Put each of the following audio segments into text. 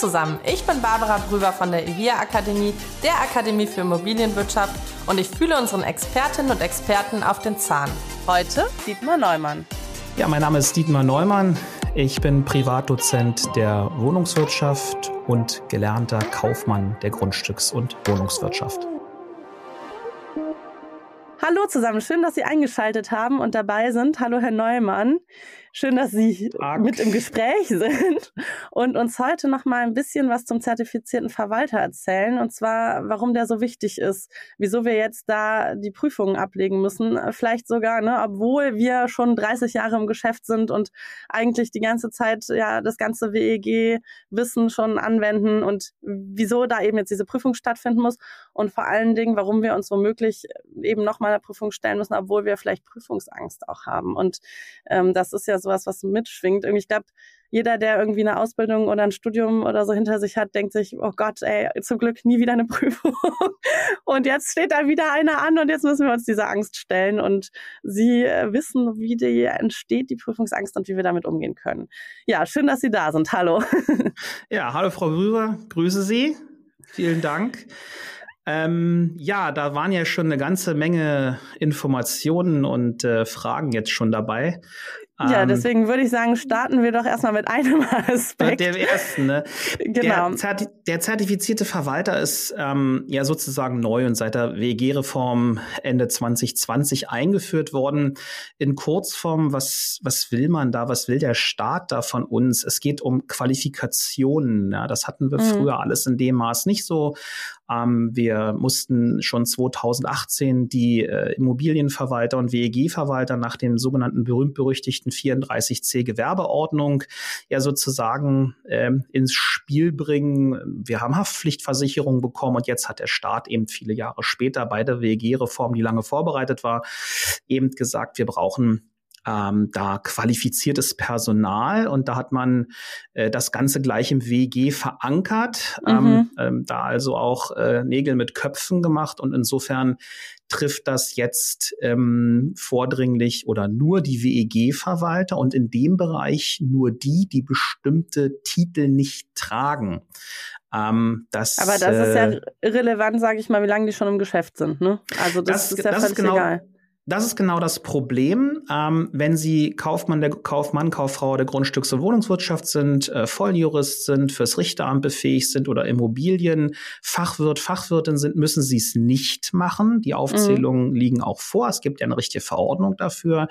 Zusammen, ich bin Barbara Brüber von der IVIA Akademie, der Akademie für Immobilienwirtschaft und ich fühle unseren Expertinnen und Experten auf den Zahn. Heute Dietmar Neumann. Ja, mein Name ist Dietmar Neumann. Ich bin Privatdozent der Wohnungswirtschaft und gelernter Kaufmann der Grundstücks- und Wohnungswirtschaft. Hallo zusammen, schön, dass Sie eingeschaltet haben und dabei sind. Hallo, Herr Neumann. Schön, dass Sie Tag. mit im Gespräch sind und uns heute noch mal ein bisschen was zum zertifizierten Verwalter erzählen. Und zwar, warum der so wichtig ist, wieso wir jetzt da die Prüfungen ablegen müssen, vielleicht sogar, ne, obwohl wir schon 30 Jahre im Geschäft sind und eigentlich die ganze Zeit ja das ganze WEG-Wissen schon anwenden und wieso da eben jetzt diese Prüfung stattfinden muss. Und vor allen Dingen, warum wir uns womöglich eben noch mal eine Prüfung stellen müssen, obwohl wir vielleicht Prüfungsangst auch haben. Und ähm, das ist ja sowas, was mitschwingt. Irgendwie, ich glaube, jeder, der irgendwie eine Ausbildung oder ein Studium oder so hinter sich hat, denkt sich, oh Gott, ey, zum Glück nie wieder eine Prüfung. Und jetzt steht da wieder einer an und jetzt müssen wir uns dieser Angst stellen. Und Sie äh, wissen, wie die entsteht, die Prüfungsangst und wie wir damit umgehen können. Ja, schön, dass Sie da sind. Hallo. Ja, hallo Frau Rüber, grüße Sie. Vielen Dank. Ähm, ja, da waren ja schon eine ganze Menge Informationen und äh, Fragen jetzt schon dabei. Ja, ähm, deswegen würde ich sagen, starten wir doch erstmal mit einem Aspekt. Der ersten, ne? Genau. Der, Zerti der zertifizierte Verwalter ist ähm, ja sozusagen neu und seit der WEG-Reform Ende 2020 eingeführt worden. In Kurzform, was, was will man da, was will der Staat da von uns? Es geht um Qualifikationen. Ja? Das hatten wir mhm. früher alles in dem Maß nicht so. Ähm, wir mussten schon 2018 die äh, Immobilienverwalter und WEG-Verwalter nach dem sogenannten berühmt-berüchtigten 34c Gewerbeordnung ja sozusagen ähm, ins Spiel bringen. Wir haben Haftpflichtversicherung bekommen und jetzt hat der Staat eben viele Jahre später bei der WEG-Reform, die lange vorbereitet war, eben gesagt, wir brauchen ähm, da qualifiziertes Personal und da hat man äh, das Ganze gleich im WG verankert, ähm, mhm. ähm, da also auch äh, Nägel mit Köpfen gemacht und insofern trifft das jetzt ähm, vordringlich oder nur die WEG-Verwalter und in dem Bereich nur die, die bestimmte Titel nicht tragen. Ähm, das, Aber das äh, ist ja äh, irrelevant, sage ich mal, wie lange die schon im Geschäft sind. Ne? Also das, das ist ja das völlig genau, egal. Das ist genau das Problem. Ähm, wenn Sie Kaufmann, der Kaufmann, Kauffrau der Grundstücks- und Wohnungswirtschaft sind, äh, Volljurist sind, fürs Richteramt befähigt sind oder Immobilien, Fachwirt, Fachwirtin sind, müssen Sie es nicht machen. Die Aufzählungen mhm. liegen auch vor. Es gibt ja eine richtige Verordnung dafür.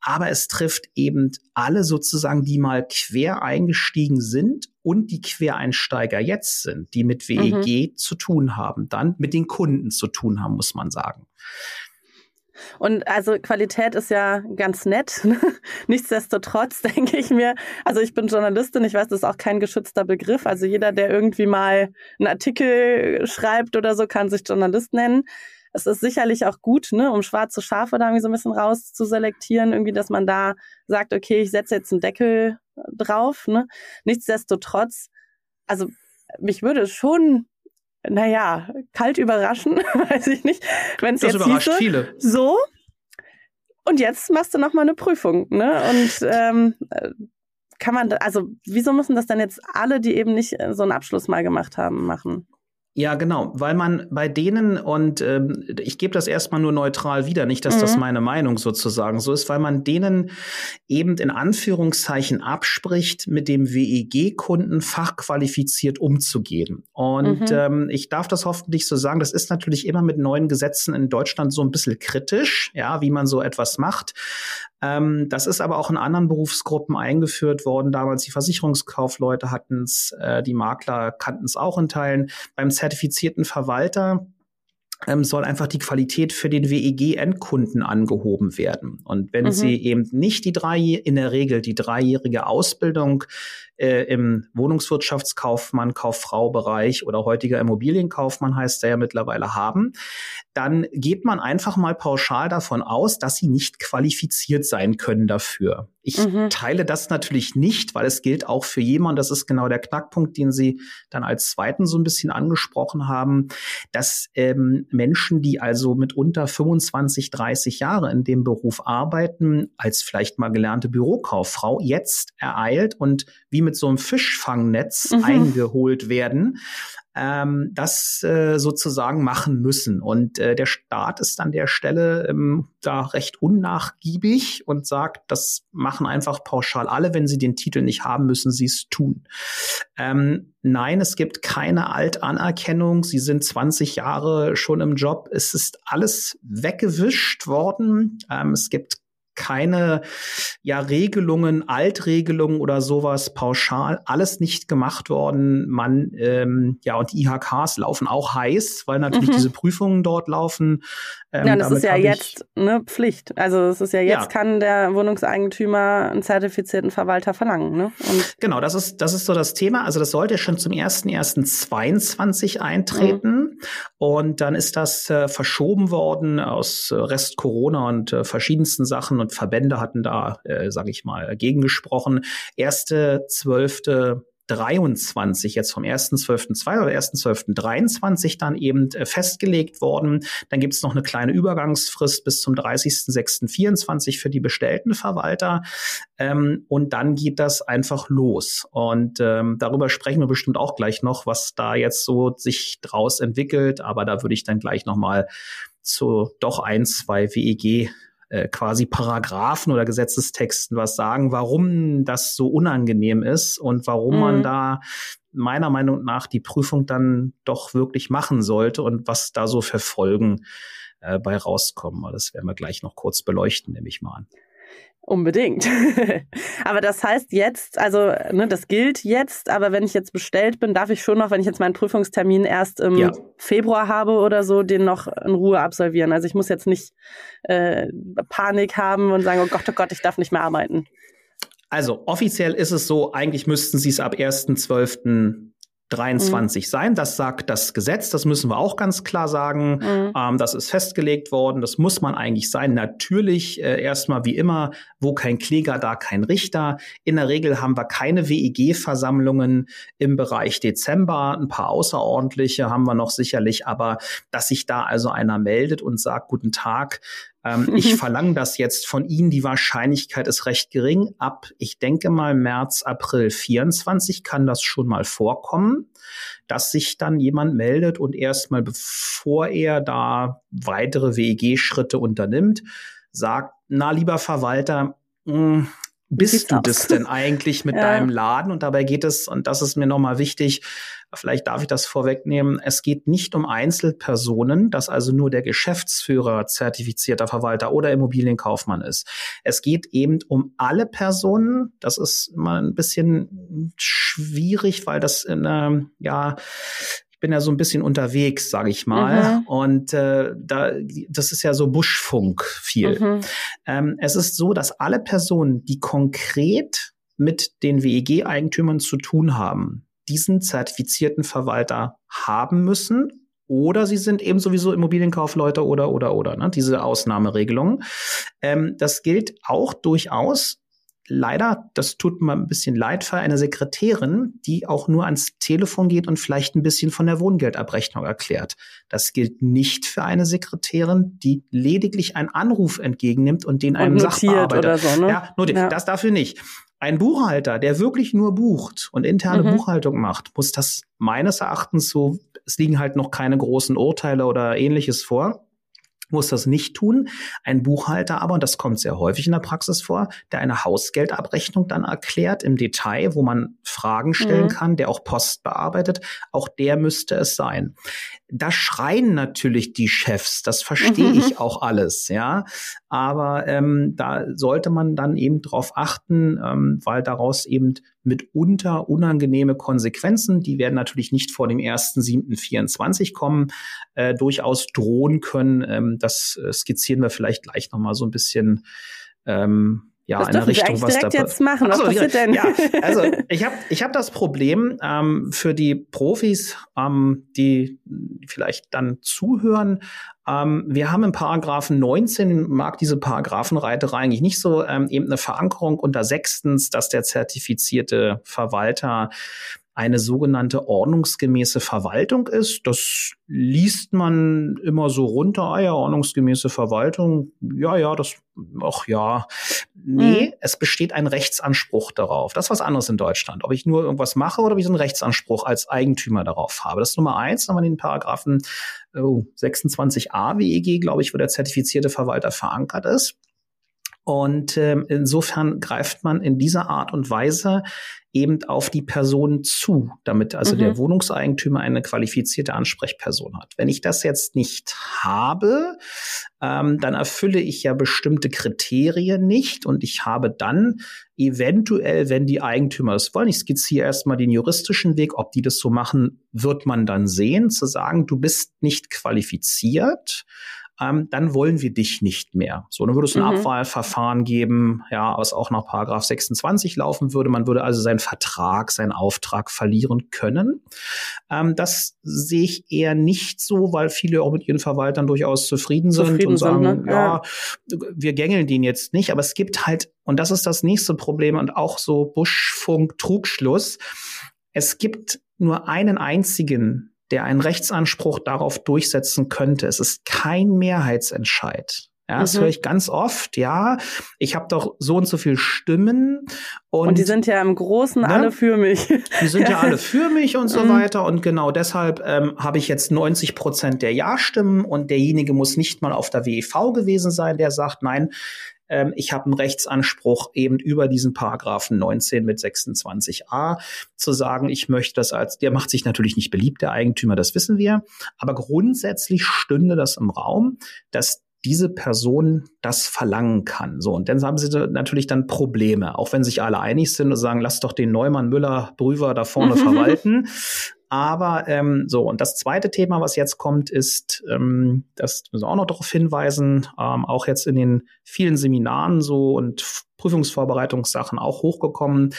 Aber es trifft eben alle sozusagen, die mal quer eingestiegen sind und die Quereinsteiger jetzt sind, die mit WEG mhm. zu tun haben, dann mit den Kunden zu tun haben, muss man sagen. Und also Qualität ist ja ganz nett. Ne? Nichtsdestotrotz denke ich mir, also ich bin Journalistin, ich weiß, das ist auch kein geschützter Begriff. Also jeder, der irgendwie mal einen Artikel schreibt oder so, kann sich Journalist nennen. Es ist sicherlich auch gut, ne, um schwarze Schafe da irgendwie so ein bisschen rauszuselektieren, irgendwie, dass man da sagt, okay, ich setze jetzt einen Deckel drauf. Ne? Nichtsdestotrotz, also mich würde schon naja, kalt überraschen, weiß ich nicht. Wenn es jetzt überrascht hieße, viele. So. Und jetzt machst du noch mal eine Prüfung, ne? Und ähm, kann man, also wieso müssen das dann jetzt alle, die eben nicht so einen Abschluss mal gemacht haben, machen? Ja, genau, weil man bei denen, und ähm, ich gebe das erstmal nur neutral wieder, nicht, dass mhm. das meine Meinung sozusagen so ist, weil man denen eben in Anführungszeichen abspricht, mit dem WEG-Kunden fachqualifiziert umzugehen. Und mhm. ähm, ich darf das hoffentlich so sagen, das ist natürlich immer mit neuen Gesetzen in Deutschland so ein bisschen kritisch, ja, wie man so etwas macht. Ähm, das ist aber auch in anderen Berufsgruppen eingeführt worden. Damals die Versicherungskaufleute hatten es, äh, die Makler kannten es auch in Teilen. Beim zertifizierten Verwalter ähm, soll einfach die Qualität für den WEG-Endkunden angehoben werden. Und wenn mhm. sie eben nicht die drei, in der Regel die dreijährige Ausbildung äh, im Wohnungswirtschaftskaufmann, Kauffrau-Bereich oder heutiger Immobilienkaufmann heißt der ja mittlerweile haben, dann geht man einfach mal pauschal davon aus, dass sie nicht qualifiziert sein können dafür. Ich mhm. teile das natürlich nicht, weil es gilt auch für jemanden, das ist genau der Knackpunkt, den Sie dann als zweiten so ein bisschen angesprochen haben, dass ähm, Menschen, die also mit unter 25, 30 Jahre in dem Beruf arbeiten, als vielleicht mal gelernte Bürokauffrau, jetzt ereilt und wie mit so einem Fischfangnetz mhm. eingeholt werden, ähm, das äh, sozusagen machen müssen. Und äh, der Staat ist an der Stelle ähm, da recht unnachgiebig und sagt, das machen einfach pauschal alle. Wenn sie den Titel nicht haben, müssen sie es tun. Ähm, nein, es gibt keine Altanerkennung. Sie sind 20 Jahre schon im Job. Es ist alles weggewischt worden. Ähm, es gibt keine ja Regelungen, Altregelungen oder sowas pauschal, alles nicht gemacht worden. Man ähm, ja und die IHKs laufen auch heiß, weil natürlich mhm. diese Prüfungen dort laufen. Ähm, ja, das ist ja jetzt eine Pflicht. Also es ist ja jetzt ja. kann der Wohnungseigentümer einen zertifizierten Verwalter verlangen. Ne? Und genau, das ist das ist so das Thema. Also das sollte schon zum 1.1.22 eintreten mhm. und dann ist das äh, verschoben worden aus äh, Rest Corona und äh, verschiedensten Sachen und Verbände hatten da, äh, sage ich mal, gegengesprochen. Erste zwölfte 23 jetzt vom 1.12.2 oder 1.12.23 dann eben äh, festgelegt worden. Dann gibt es noch eine kleine Übergangsfrist bis zum 30.06.24 für die bestellten Verwalter. Ähm, und dann geht das einfach los. Und ähm, darüber sprechen wir bestimmt auch gleich noch, was da jetzt so sich draus entwickelt. Aber da würde ich dann gleich nochmal zu doch ein, zwei WEG äh, quasi Paragraphen oder Gesetzestexten was sagen, warum das so unangenehm ist und warum mhm. man da meiner Meinung nach die Prüfung dann doch wirklich machen sollte und was da so für Folgen äh, bei rauskommen. Das werden wir gleich noch kurz beleuchten, nehme ich mal an. Unbedingt. aber das heißt jetzt, also ne, das gilt jetzt, aber wenn ich jetzt bestellt bin, darf ich schon noch, wenn ich jetzt meinen Prüfungstermin erst im ja. Februar habe oder so, den noch in Ruhe absolvieren. Also ich muss jetzt nicht äh, Panik haben und sagen, oh Gott, oh Gott, ich darf nicht mehr arbeiten. Also offiziell ist es so, eigentlich müssten Sie es ab 1.12. 23 mhm. sein. Das sagt das Gesetz, das müssen wir auch ganz klar sagen. Mhm. Ähm, das ist festgelegt worden, das muss man eigentlich sein. Natürlich äh, erstmal wie immer, wo kein Kläger, da kein Richter. In der Regel haben wir keine WEG-Versammlungen im Bereich Dezember. Ein paar außerordentliche haben wir noch sicherlich, aber dass sich da also einer meldet und sagt, guten Tag, ähm, ich verlange das jetzt von Ihnen. Die Wahrscheinlichkeit ist recht gering. Ab, ich denke mal, März, April 24 kann das schon mal vorkommen, dass sich dann jemand meldet und erstmal, bevor er da weitere WEG-Schritte unternimmt, sagt, na, lieber Verwalter, mh, hm, bist du das denn eigentlich mit ja. deinem Laden? Und dabei geht es, und das ist mir nochmal wichtig, Vielleicht darf ich das vorwegnehmen. Es geht nicht um Einzelpersonen, dass also nur der Geschäftsführer zertifizierter Verwalter oder Immobilienkaufmann ist. Es geht eben um alle Personen. Das ist mal ein bisschen schwierig, weil das in, äh, ja, ich bin ja so ein bisschen unterwegs, sage ich mal. Mhm. Und äh, da, das ist ja so Buschfunk viel. Mhm. Ähm, es ist so, dass alle Personen, die konkret mit den WEG-Eigentümern zu tun haben, diesen zertifizierten Verwalter haben müssen oder sie sind eben sowieso Immobilienkaufleute oder oder oder ne, diese Ausnahmeregelung. Ähm, das gilt auch durchaus. Leider, das tut mir ein bisschen leid für eine Sekretärin, die auch nur ans Telefon geht und vielleicht ein bisschen von der Wohngeldabrechnung erklärt. Das gilt nicht für eine Sekretärin, die lediglich einen Anruf entgegennimmt und den und einem Sachbearbeiter. Oder so, ne? Ja, nur ja. das dafür nicht. Ein Buchhalter, der wirklich nur bucht und interne mhm. Buchhaltung macht, muss das meines Erachtens so, es liegen halt noch keine großen Urteile oder ähnliches vor, muss das nicht tun. Ein Buchhalter aber, und das kommt sehr häufig in der Praxis vor, der eine Hausgeldabrechnung dann erklärt im Detail, wo man Fragen stellen mhm. kann, der auch Post bearbeitet, auch der müsste es sein. Da schreien natürlich die Chefs, das verstehe mhm. ich auch alles, ja. Aber ähm, da sollte man dann eben drauf achten, ähm, weil daraus eben mitunter unangenehme Konsequenzen. Die werden natürlich nicht vor dem 1.7.24 kommen, äh, durchaus drohen können. Ähm, das äh, skizzieren wir vielleicht gleich nochmal so ein bisschen ähm, ja, das in Richtung, was da jetzt machen. Was passiert denn? Ja, also ich habe ich hab das Problem ähm, für die Profis, ähm, die vielleicht dann zuhören. Ähm, wir haben im Paragraphen 19, mag diese Paragraphenreiterei eigentlich nicht so, ähm, eben eine Verankerung unter sechstens, dass der zertifizierte Verwalter eine sogenannte ordnungsgemäße Verwaltung ist. Das liest man immer so runter. Ah ja, ordnungsgemäße Verwaltung. Ja, ja, das, ach ja. Nee, mhm. es besteht ein Rechtsanspruch darauf. Das ist was anderes in Deutschland. Ob ich nur irgendwas mache oder ob ich so einen Rechtsanspruch als Eigentümer darauf habe. Das ist Nummer eins. Dann haben wir den Paragraphen oh, 26a WEG, glaube ich, wo der zertifizierte Verwalter verankert ist. Und ähm, insofern greift man in dieser Art und Weise eben auf die Person zu, damit also mhm. der Wohnungseigentümer eine qualifizierte Ansprechperson hat. Wenn ich das jetzt nicht habe, ähm, dann erfülle ich ja bestimmte Kriterien nicht und ich habe dann eventuell, wenn die Eigentümer es wollen, ich skizziere erstmal den juristischen Weg, ob die das so machen, wird man dann sehen, zu sagen, du bist nicht qualifiziert ähm, dann wollen wir dich nicht mehr. So, dann würde es ein mhm. Abwahlverfahren geben, ja, was auch nach Paragraph 26 laufen würde. Man würde also seinen Vertrag, seinen Auftrag verlieren können. Ähm, das sehe ich eher nicht so, weil viele auch mit ihren Verwaltern durchaus zufrieden sind zufrieden und sagen, sind, ne? ja, wir gängeln den jetzt nicht. Aber es gibt halt, und das ist das nächste Problem und auch so Buschfunk, Trugschluss. Es gibt nur einen einzigen der einen Rechtsanspruch darauf durchsetzen könnte. Es ist kein Mehrheitsentscheid. Ja, das mhm. höre ich ganz oft. Ja, ich habe doch so und so viel Stimmen. Und, und die sind ja im Großen ne? alle für mich. Die sind ja. alle für mich und so mhm. weiter. Und genau deshalb ähm, habe ich jetzt 90 Prozent der Ja-Stimmen und derjenige muss nicht mal auf der WEV gewesen sein, der sagt, nein, ähm, ich habe einen Rechtsanspruch eben über diesen Paragraphen 19 mit 26a zu sagen, ich möchte das als, der macht sich natürlich nicht beliebt, der Eigentümer, das wissen wir, aber grundsätzlich stünde das im Raum, dass diese Person das verlangen kann. So, und dann haben sie natürlich dann Probleme, auch wenn sich alle einig sind und sagen, lass doch den Neumann, Müller, Brüver da vorne verwalten. Aber ähm, so, und das zweite Thema, was jetzt kommt, ist, ähm, das müssen wir auch noch darauf hinweisen, ähm, auch jetzt in den vielen Seminaren so und Prüfungsvorbereitungssachen auch hochgekommen,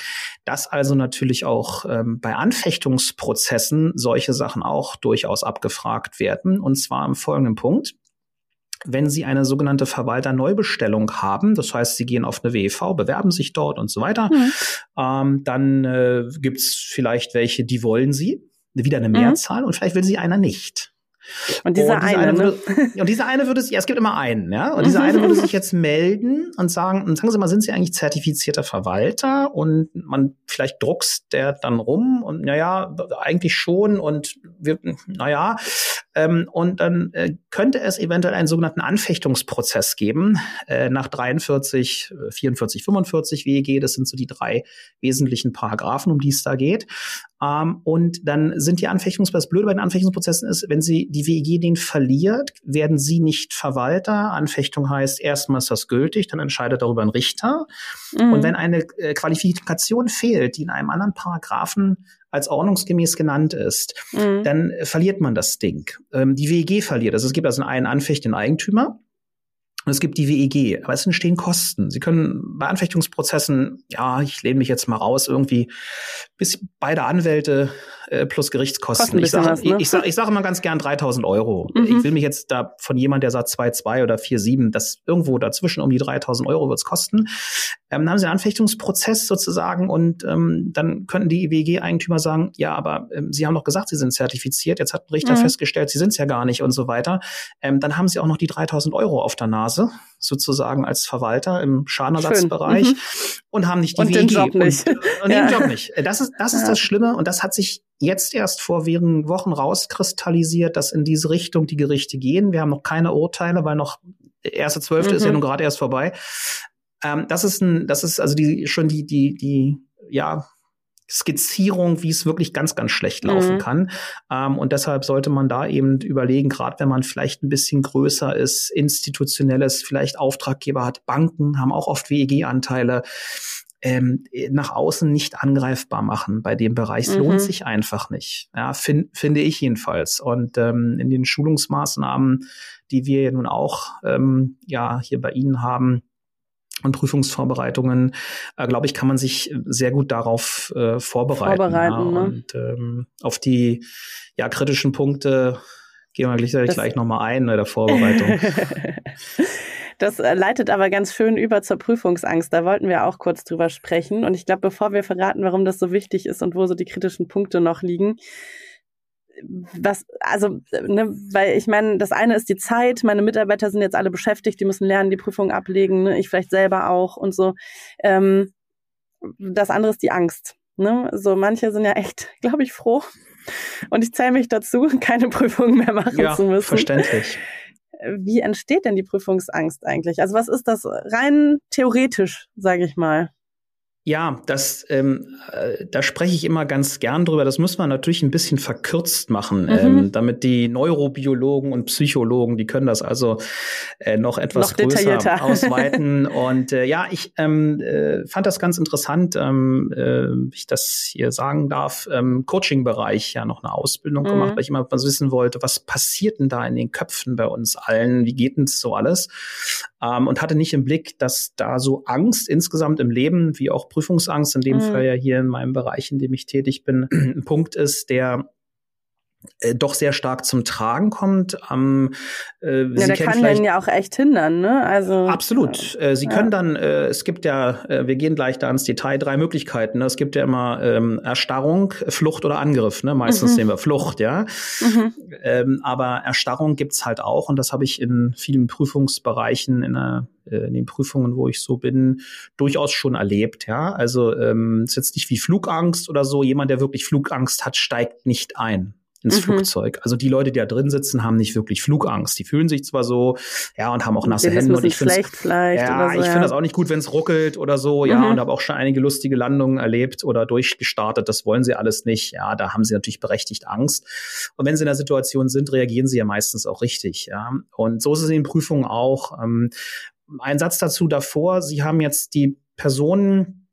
dass also natürlich auch ähm, bei Anfechtungsprozessen solche Sachen auch durchaus abgefragt werden. Und zwar im folgenden Punkt wenn Sie eine sogenannte Verwalterneubestellung haben, das heißt, Sie gehen auf eine WEV, bewerben sich dort und so weiter, mhm. ähm, dann äh, gibt es vielleicht welche, die wollen Sie wieder eine mhm. Mehrzahl mhm. und vielleicht will sie einer nicht. Und dieser, und dieser eine, eine würde, ne? und dieser eine würde sich, ja, es gibt immer einen, ja, und dieser eine würde sich jetzt melden und sagen, und sagen Sie mal, sind Sie eigentlich zertifizierter Verwalter? Und man vielleicht druckst der dann rum und naja, eigentlich schon und wir, naja, ähm, und dann äh, könnte es eventuell einen sogenannten Anfechtungsprozess geben äh, nach 43, 44, 45 WEG. Das sind so die drei wesentlichen Paragraphen, um die es da geht. Ähm, und dann sind die Anfechtungsprozesse, blöd bei den Anfechtungsprozessen ist, wenn sie die WEG den verliert, werden sie nicht Verwalter. Anfechtung heißt, erstmal ist das gültig, dann entscheidet darüber ein Richter. Mhm. Und wenn eine äh, Qualifikation fehlt, die in einem anderen Paragraphen als ordnungsgemäß genannt ist, mhm. dann verliert man das Ding. Ähm, die WEG verliert. Also es gibt also einen anfechtenden Eigentümer. Und es gibt die WEG, aber es entstehen Kosten. Sie können bei Anfechtungsprozessen, ja, ich lehne mich jetzt mal raus, irgendwie bis beide Anwälte äh, plus Gerichtskosten. Ich sage ne? ich, sag, ich sag immer ganz gern 3000 Euro. Mhm. Ich will mich jetzt da von jemand, der sagt 2,2 oder 4,7, das irgendwo dazwischen um die 3000 Euro wird's kosten. Ähm, dann haben sie einen Anfechtungsprozess sozusagen und ähm, dann könnten die WEG-Eigentümer sagen, ja, aber ähm, sie haben doch gesagt, sie sind zertifiziert, jetzt hat ein Richter mhm. festgestellt, sie sind es ja gar nicht und so weiter. Ähm, dann haben sie auch noch die 3000 Euro auf der Nase sozusagen als Verwalter im Schadenersatzbereich mhm. Und haben nicht die und WEG. Den Job nicht. Und, und ja. den Job nicht. Das ist, das ist ja. das Schlimme und das hat sich jetzt erst vor wenigen Wochen rauskristallisiert, dass in diese Richtung die Gerichte gehen. Wir haben noch keine Urteile, weil noch erste Zwölfte mhm. ist ja mhm. nun gerade erst vorbei. Ähm, das ist ein, das ist also die schon die die die ja Skizzierung, wie es wirklich ganz, ganz schlecht laufen mhm. kann. Ähm, und deshalb sollte man da eben überlegen, gerade wenn man vielleicht ein bisschen größer ist, institutionelles, vielleicht Auftraggeber hat, Banken haben auch oft WEG-Anteile ähm, nach außen nicht angreifbar machen bei dem Bereich. Es mhm. lohnt sich einfach nicht. Ja, find, finde ich jedenfalls. Und ähm, in den Schulungsmaßnahmen, die wir ja nun auch ähm, ja hier bei Ihnen haben, und Prüfungsvorbereitungen, äh, glaube ich, kann man sich sehr gut darauf äh, vorbereiten. vorbereiten ja, ne? Und ähm, auf die ja, kritischen Punkte gehen wir gleich, gleich nochmal ein bei der Vorbereitung. Das äh, leitet aber ganz schön über zur Prüfungsangst. Da wollten wir auch kurz drüber sprechen. Und ich glaube, bevor wir verraten, warum das so wichtig ist und wo so die kritischen Punkte noch liegen, was, also, ne, weil ich meine, das eine ist die Zeit, meine Mitarbeiter sind jetzt alle beschäftigt, die müssen lernen, die Prüfung ablegen, ne, ich vielleicht selber auch und so. Ähm, das andere ist die Angst. Ne? So manche sind ja echt, glaube ich, froh. Und ich zähle mich dazu, keine Prüfung mehr machen ja, zu müssen. Verständlich wie entsteht denn die Prüfungsangst eigentlich? Also was ist das rein theoretisch, sage ich mal? Ja, das, ähm, äh, da spreche ich immer ganz gern drüber. Das muss man natürlich ein bisschen verkürzt machen, mhm. ähm, damit die Neurobiologen und Psychologen, die können das also äh, noch etwas noch größer ausweiten. und äh, ja, ich ähm, äh, fand das ganz interessant, ähm, äh, ich das hier sagen darf, ähm, Coaching-Bereich ja noch eine Ausbildung mhm. gemacht, weil ich immer was wissen wollte, was passiert denn da in den Köpfen bei uns allen? Wie geht denn so alles? Ähm, und hatte nicht im Blick, dass da so Angst insgesamt im Leben, wie auch Prüfungsangst, in dem mhm. Fall ja hier in meinem Bereich, in dem ich tätig bin, ein Punkt ist, der doch sehr stark zum Tragen kommt. Ähm, äh, ja, der kann den ja auch echt hindern, ne? Also absolut. Äh, Sie ja. können dann, äh, es gibt ja, äh, wir gehen gleich da ins Detail, drei Möglichkeiten. Ne? Es gibt ja immer ähm, Erstarrung, Flucht oder Angriff. Ne? Meistens mhm. sehen wir Flucht, ja. Mhm. Ähm, aber Erstarrung gibt's halt auch und das habe ich in vielen Prüfungsbereichen in der äh, in den Prüfungen, wo ich so bin, durchaus schon erlebt. Ja, also ähm, ist jetzt nicht wie Flugangst oder so. Jemand, der wirklich Flugangst hat, steigt nicht ein ins mhm. Flugzeug. Also die Leute, die da drin sitzen, haben nicht wirklich Flugangst. Die fühlen sich zwar so, ja, und haben auch nasse Hände. Und ich finde ja, so, ich finde das auch nicht gut, wenn es ruckelt oder so, ja, mhm. und habe auch schon einige lustige Landungen erlebt oder durchgestartet. Das wollen sie alles nicht. Ja, da haben sie natürlich berechtigt Angst. Und wenn sie in der Situation sind, reagieren sie ja meistens auch richtig. Ja, und so ist es in den Prüfungen auch. Ähm, ein Satz dazu davor. Sie haben jetzt die Personen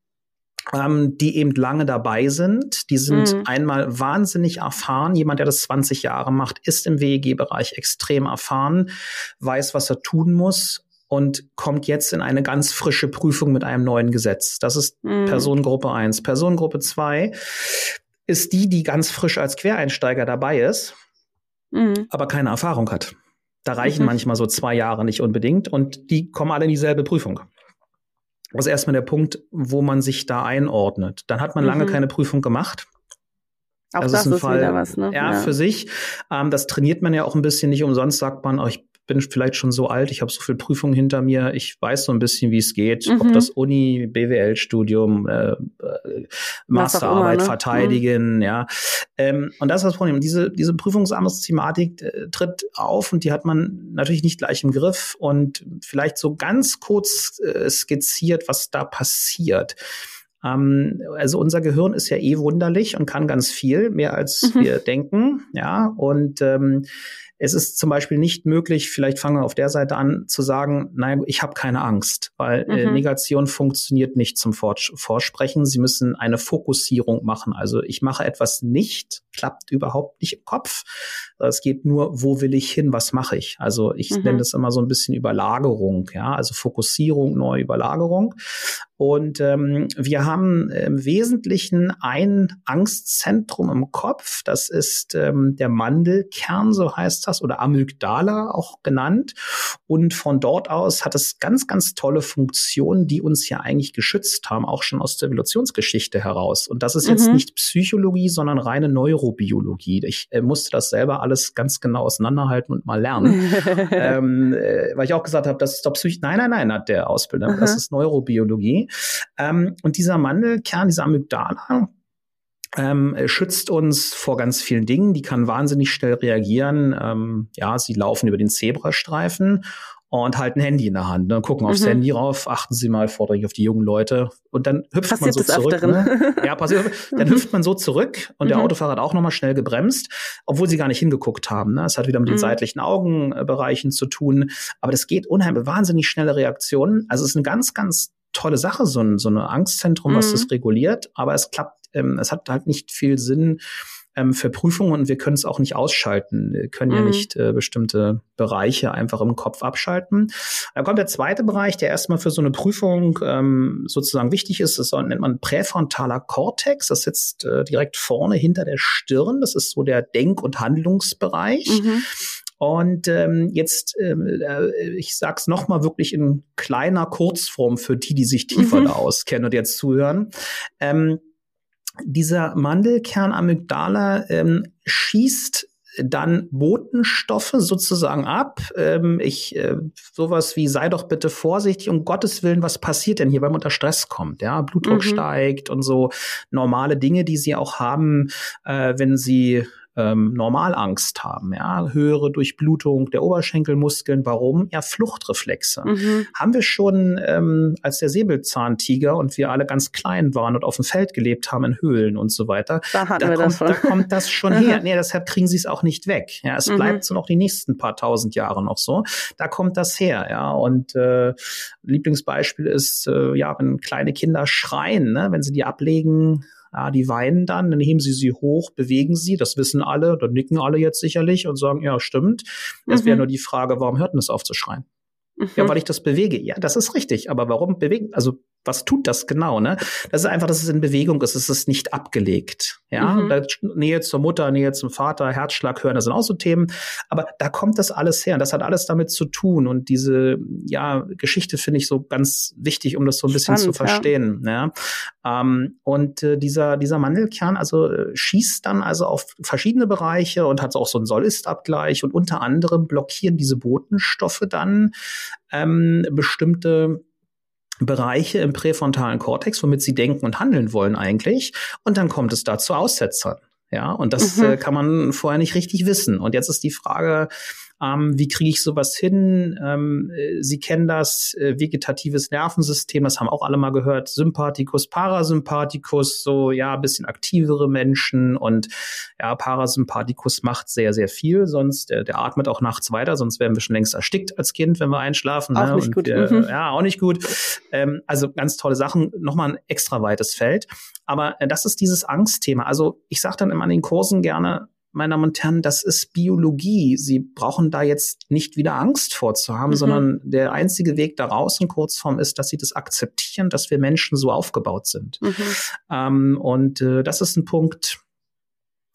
ähm, die eben lange dabei sind. Die sind mhm. einmal wahnsinnig erfahren. Jemand, der das 20 Jahre macht, ist im WEG-Bereich extrem erfahren, weiß, was er tun muss und kommt jetzt in eine ganz frische Prüfung mit einem neuen Gesetz. Das ist mhm. Personengruppe 1. Personengruppe 2 ist die, die ganz frisch als Quereinsteiger dabei ist, mhm. aber keine Erfahrung hat. Da reichen mhm. manchmal so zwei Jahre nicht unbedingt und die kommen alle in dieselbe Prüfung. Das ist erstmal der Punkt, wo man sich da einordnet. Dann hat man mhm. lange keine Prüfung gemacht. Auch das, das ist, ein Fall, was, ne? Ja, ja, für sich. Ähm, das trainiert man ja auch ein bisschen. Nicht umsonst sagt man, oh, ich bin vielleicht schon so alt, ich habe so viel Prüfungen hinter mir, ich weiß so ein bisschen, wie es geht, mhm. ob das Uni, BWL-Studium, äh, äh Masterarbeit immer, ne? verteidigen, mhm. ja. Ähm, und das ist das Problem. Diese, diese Prüfungsamtsthematik äh, tritt auf und die hat man natürlich nicht gleich im Griff und vielleicht so ganz kurz äh, skizziert, was da passiert ähm, also unser Gehirn ist ja eh wunderlich und kann ganz viel, mehr als mhm. wir denken, ja. Und ähm, es ist zum Beispiel nicht möglich, vielleicht fangen wir auf der Seite an, zu sagen, nein, ich habe keine Angst, weil äh, mhm. äh, Negation funktioniert nicht zum Vors Vorsprechen. Sie müssen eine Fokussierung machen. Also ich mache etwas nicht, klappt überhaupt nicht im Kopf. Es geht nur, wo will ich hin, was mache ich? Also ich mhm. nenne das immer so ein bisschen Überlagerung, ja, also Fokussierung, neue Überlagerung. Und ähm, wir haben im Wesentlichen ein Angstzentrum im Kopf. Das ist ähm, der Mandelkern, so heißt das, oder Amygdala auch genannt. Und von dort aus hat es ganz, ganz tolle Funktionen, die uns ja eigentlich geschützt haben, auch schon aus der Evolutionsgeschichte heraus. Und das ist jetzt mhm. nicht Psychologie, sondern reine Neurobiologie. Ich äh, musste das selber alles ganz genau auseinanderhalten und mal lernen. ähm, äh, weil ich auch gesagt habe, das ist doch Psych. Nein, nein, nein, hat der Ausbilder. Mhm. Das ist Neurobiologie. Ähm, und dieser Mandelkern, dieser Amygdala, ähm, schützt uns vor ganz vielen Dingen. Die kann wahnsinnig schnell reagieren. Ähm, ja, sie laufen über den Zebrastreifen und halten Handy in der Hand. Ne? Gucken aufs mhm. Handy rauf, achten Sie mal vordringlich auf die jungen Leute und dann hüpft passiert man so zurück. Ne? Ja, passiert. Dann hüpft man so zurück und mhm. der Autofahrer hat auch nochmal schnell gebremst, obwohl sie gar nicht hingeguckt haben. Ne? Es hat wieder mit den mhm. seitlichen Augenbereichen zu tun, aber das geht unheimlich wahnsinnig schnelle Reaktionen. Also es ist eine ganz, ganz tolle Sache, so ein, so ein Angstzentrum, was mhm. das reguliert, aber es klappt, ähm, es hat halt nicht viel Sinn, ähm, für Prüfungen und wir können es auch nicht ausschalten. Wir können mhm. ja nicht äh, bestimmte Bereiche einfach im Kopf abschalten. Da kommt der zweite Bereich, der erstmal für so eine Prüfung ähm, sozusagen wichtig ist. Das nennt man präfrontaler Kortex. Das sitzt äh, direkt vorne hinter der Stirn. Das ist so der Denk- und Handlungsbereich. Mhm. Und ähm, jetzt, ähm, äh, ich sag's noch mal wirklich in kleiner Kurzform für die, die sich tiefer mhm. da auskennen und jetzt zuhören. Ähm, dieser Mandelkern Amygdala ähm, schießt dann Botenstoffe sozusagen ab. Ähm, ich äh, sowas wie sei doch bitte vorsichtig, um Gottes Willen, was passiert denn hier, wenn man unter Stress kommt? Ja, Blutdruck mhm. steigt und so normale Dinge, die sie auch haben, äh, wenn sie ähm, Normalangst haben, ja, höhere Durchblutung der Oberschenkelmuskeln. Warum? Ja, Fluchtreflexe. Mhm. Haben wir schon, ähm, als der Säbelzahntiger und wir alle ganz klein waren und auf dem Feld gelebt haben in Höhlen und so weiter, da, hatten da, wir kommt, das schon. da kommt das schon her. Nee, deshalb kriegen sie es auch nicht weg. Ja, es mhm. bleibt so noch die nächsten paar tausend Jahre noch so. Da kommt das her, ja. Und äh, Lieblingsbeispiel ist, äh, ja, wenn kleine Kinder schreien, ne, wenn sie die ablegen, ja, die weinen dann, dann heben sie sie hoch, bewegen sie, das wissen alle, dann nicken alle jetzt sicherlich und sagen, ja, stimmt. Es mhm. wäre nur die Frage, warum hört denn es auf zu schreien? Mhm. Ja, weil ich das bewege. Ja, das ist richtig. Aber warum bewegen? Also was tut das genau? Ne? Das ist einfach, dass es in Bewegung ist. Es ist nicht abgelegt. Ja, mhm. Nähe zur Mutter, Nähe zum Vater, Herzschlag hören, das sind auch so Themen. Aber da kommt das alles her. Und das hat alles damit zu tun. Und diese ja Geschichte finde ich so ganz wichtig, um das so ein bisschen Spannend, zu verstehen. Ja. ja. Ähm, und äh, dieser dieser Mandelkern also äh, schießt dann also auf verschiedene Bereiche und hat auch so einen Soll-Ist-Abgleich und unter anderem blockieren diese Botenstoffe dann ähm, bestimmte Bereiche im präfrontalen Kortex, womit sie denken und handeln wollen eigentlich. Und dann kommt es da zu Aussetzern. Ja, und das mhm. äh, kann man vorher nicht richtig wissen. Und jetzt ist die Frage, ähm, wie kriege ich sowas hin? Ähm, äh, Sie kennen das äh, vegetatives Nervensystem, das haben auch alle mal gehört. Sympathikus, Parasympathikus, so ja, bisschen aktivere Menschen und ja, Parasympathikus macht sehr, sehr viel, sonst der, der atmet auch nachts weiter, sonst wären wir schon längst erstickt als Kind, wenn wir einschlafen. Auch ne? nicht und gut. Wir, mhm. Ja, auch nicht gut. Ähm, also ganz tolle Sachen. Nochmal ein extra weites Feld. Aber äh, das ist dieses Angstthema. Also ich sage dann immer an den Kursen gerne, meine Damen und Herren, das ist Biologie. Sie brauchen da jetzt nicht wieder Angst vorzuhaben, mhm. sondern der einzige Weg daraus in Kurzform ist, dass sie das akzeptieren, dass wir Menschen so aufgebaut sind. Mhm. Ähm, und äh, das ist ein Punkt,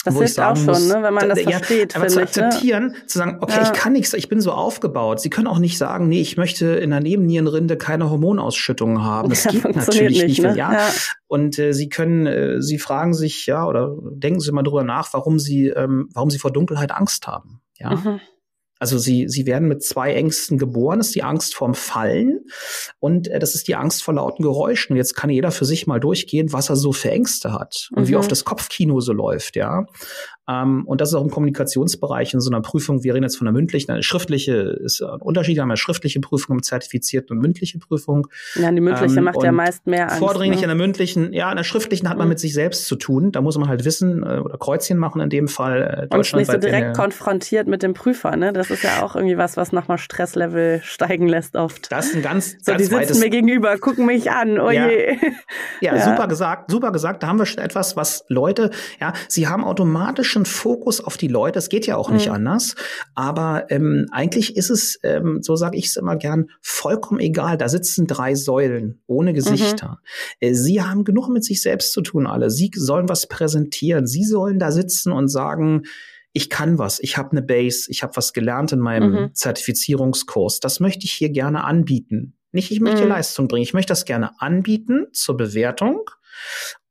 das hilft auch schon, muss, ne, wenn man das ja, versteht. Aber zu ne? akzeptieren, ne? zu sagen, okay, ja. ich kann nichts, ich bin so aufgebaut. Sie können auch nicht sagen, nee, ich möchte in der Nebennierenrinde keine Hormonausschüttungen haben. Das ja, geht natürlich nicht. Ne? Ja. Und äh, Sie können, äh, Sie fragen sich, ja, oder denken Sie mal drüber nach, warum Sie, ähm, warum Sie vor Dunkelheit Angst haben. Ja. Mhm. Also sie, sie werden mit zwei Ängsten geboren. Das ist die Angst vorm Fallen und äh, das ist die Angst vor lauten Geräuschen. Jetzt kann jeder für sich mal durchgehen, was er so für Ängste hat und mhm. wie oft das Kopfkino so läuft, ja. Ähm, und das ist auch im Kommunikationsbereich in so einer Prüfung. Wir reden jetzt von einer mündlichen, eine schriftliche ist ein Unterschied. Wir haben eine schriftliche Prüfung im zertifizierten und mündliche Prüfung. Ja, die mündliche ähm, macht ja meist mehr Angst. Vordringlich ne? in der mündlichen, ja, in der schriftlichen hat man mhm. mit sich selbst zu tun. Da muss man halt wissen äh, oder Kreuzchen machen in dem Fall. Äh, und nicht so direkt konfrontiert mit dem Prüfer, ne? Das ist ja auch irgendwie was, was nochmal Stresslevel steigen lässt oft. Das ist ein ganz, so, ganz die sitzen mir gegenüber, gucken mich an, oh ja. je. Ja, ja, super gesagt, super gesagt. Da haben wir schon etwas, was Leute, ja, sie haben automatischen Fokus auf die Leute. Es geht ja auch nicht mhm. anders. Aber ähm, eigentlich ist es, ähm, so sage ich es immer gern, vollkommen egal. Da sitzen drei Säulen ohne Gesichter. Mhm. Äh, sie haben genug mit sich selbst zu tun, alle. Sie sollen was präsentieren. Sie sollen da sitzen und sagen, ich kann was, ich habe eine Base, ich habe was gelernt in meinem mhm. Zertifizierungskurs. Das möchte ich hier gerne anbieten. Nicht, ich möchte mhm. Leistung bringen, ich möchte das gerne anbieten zur Bewertung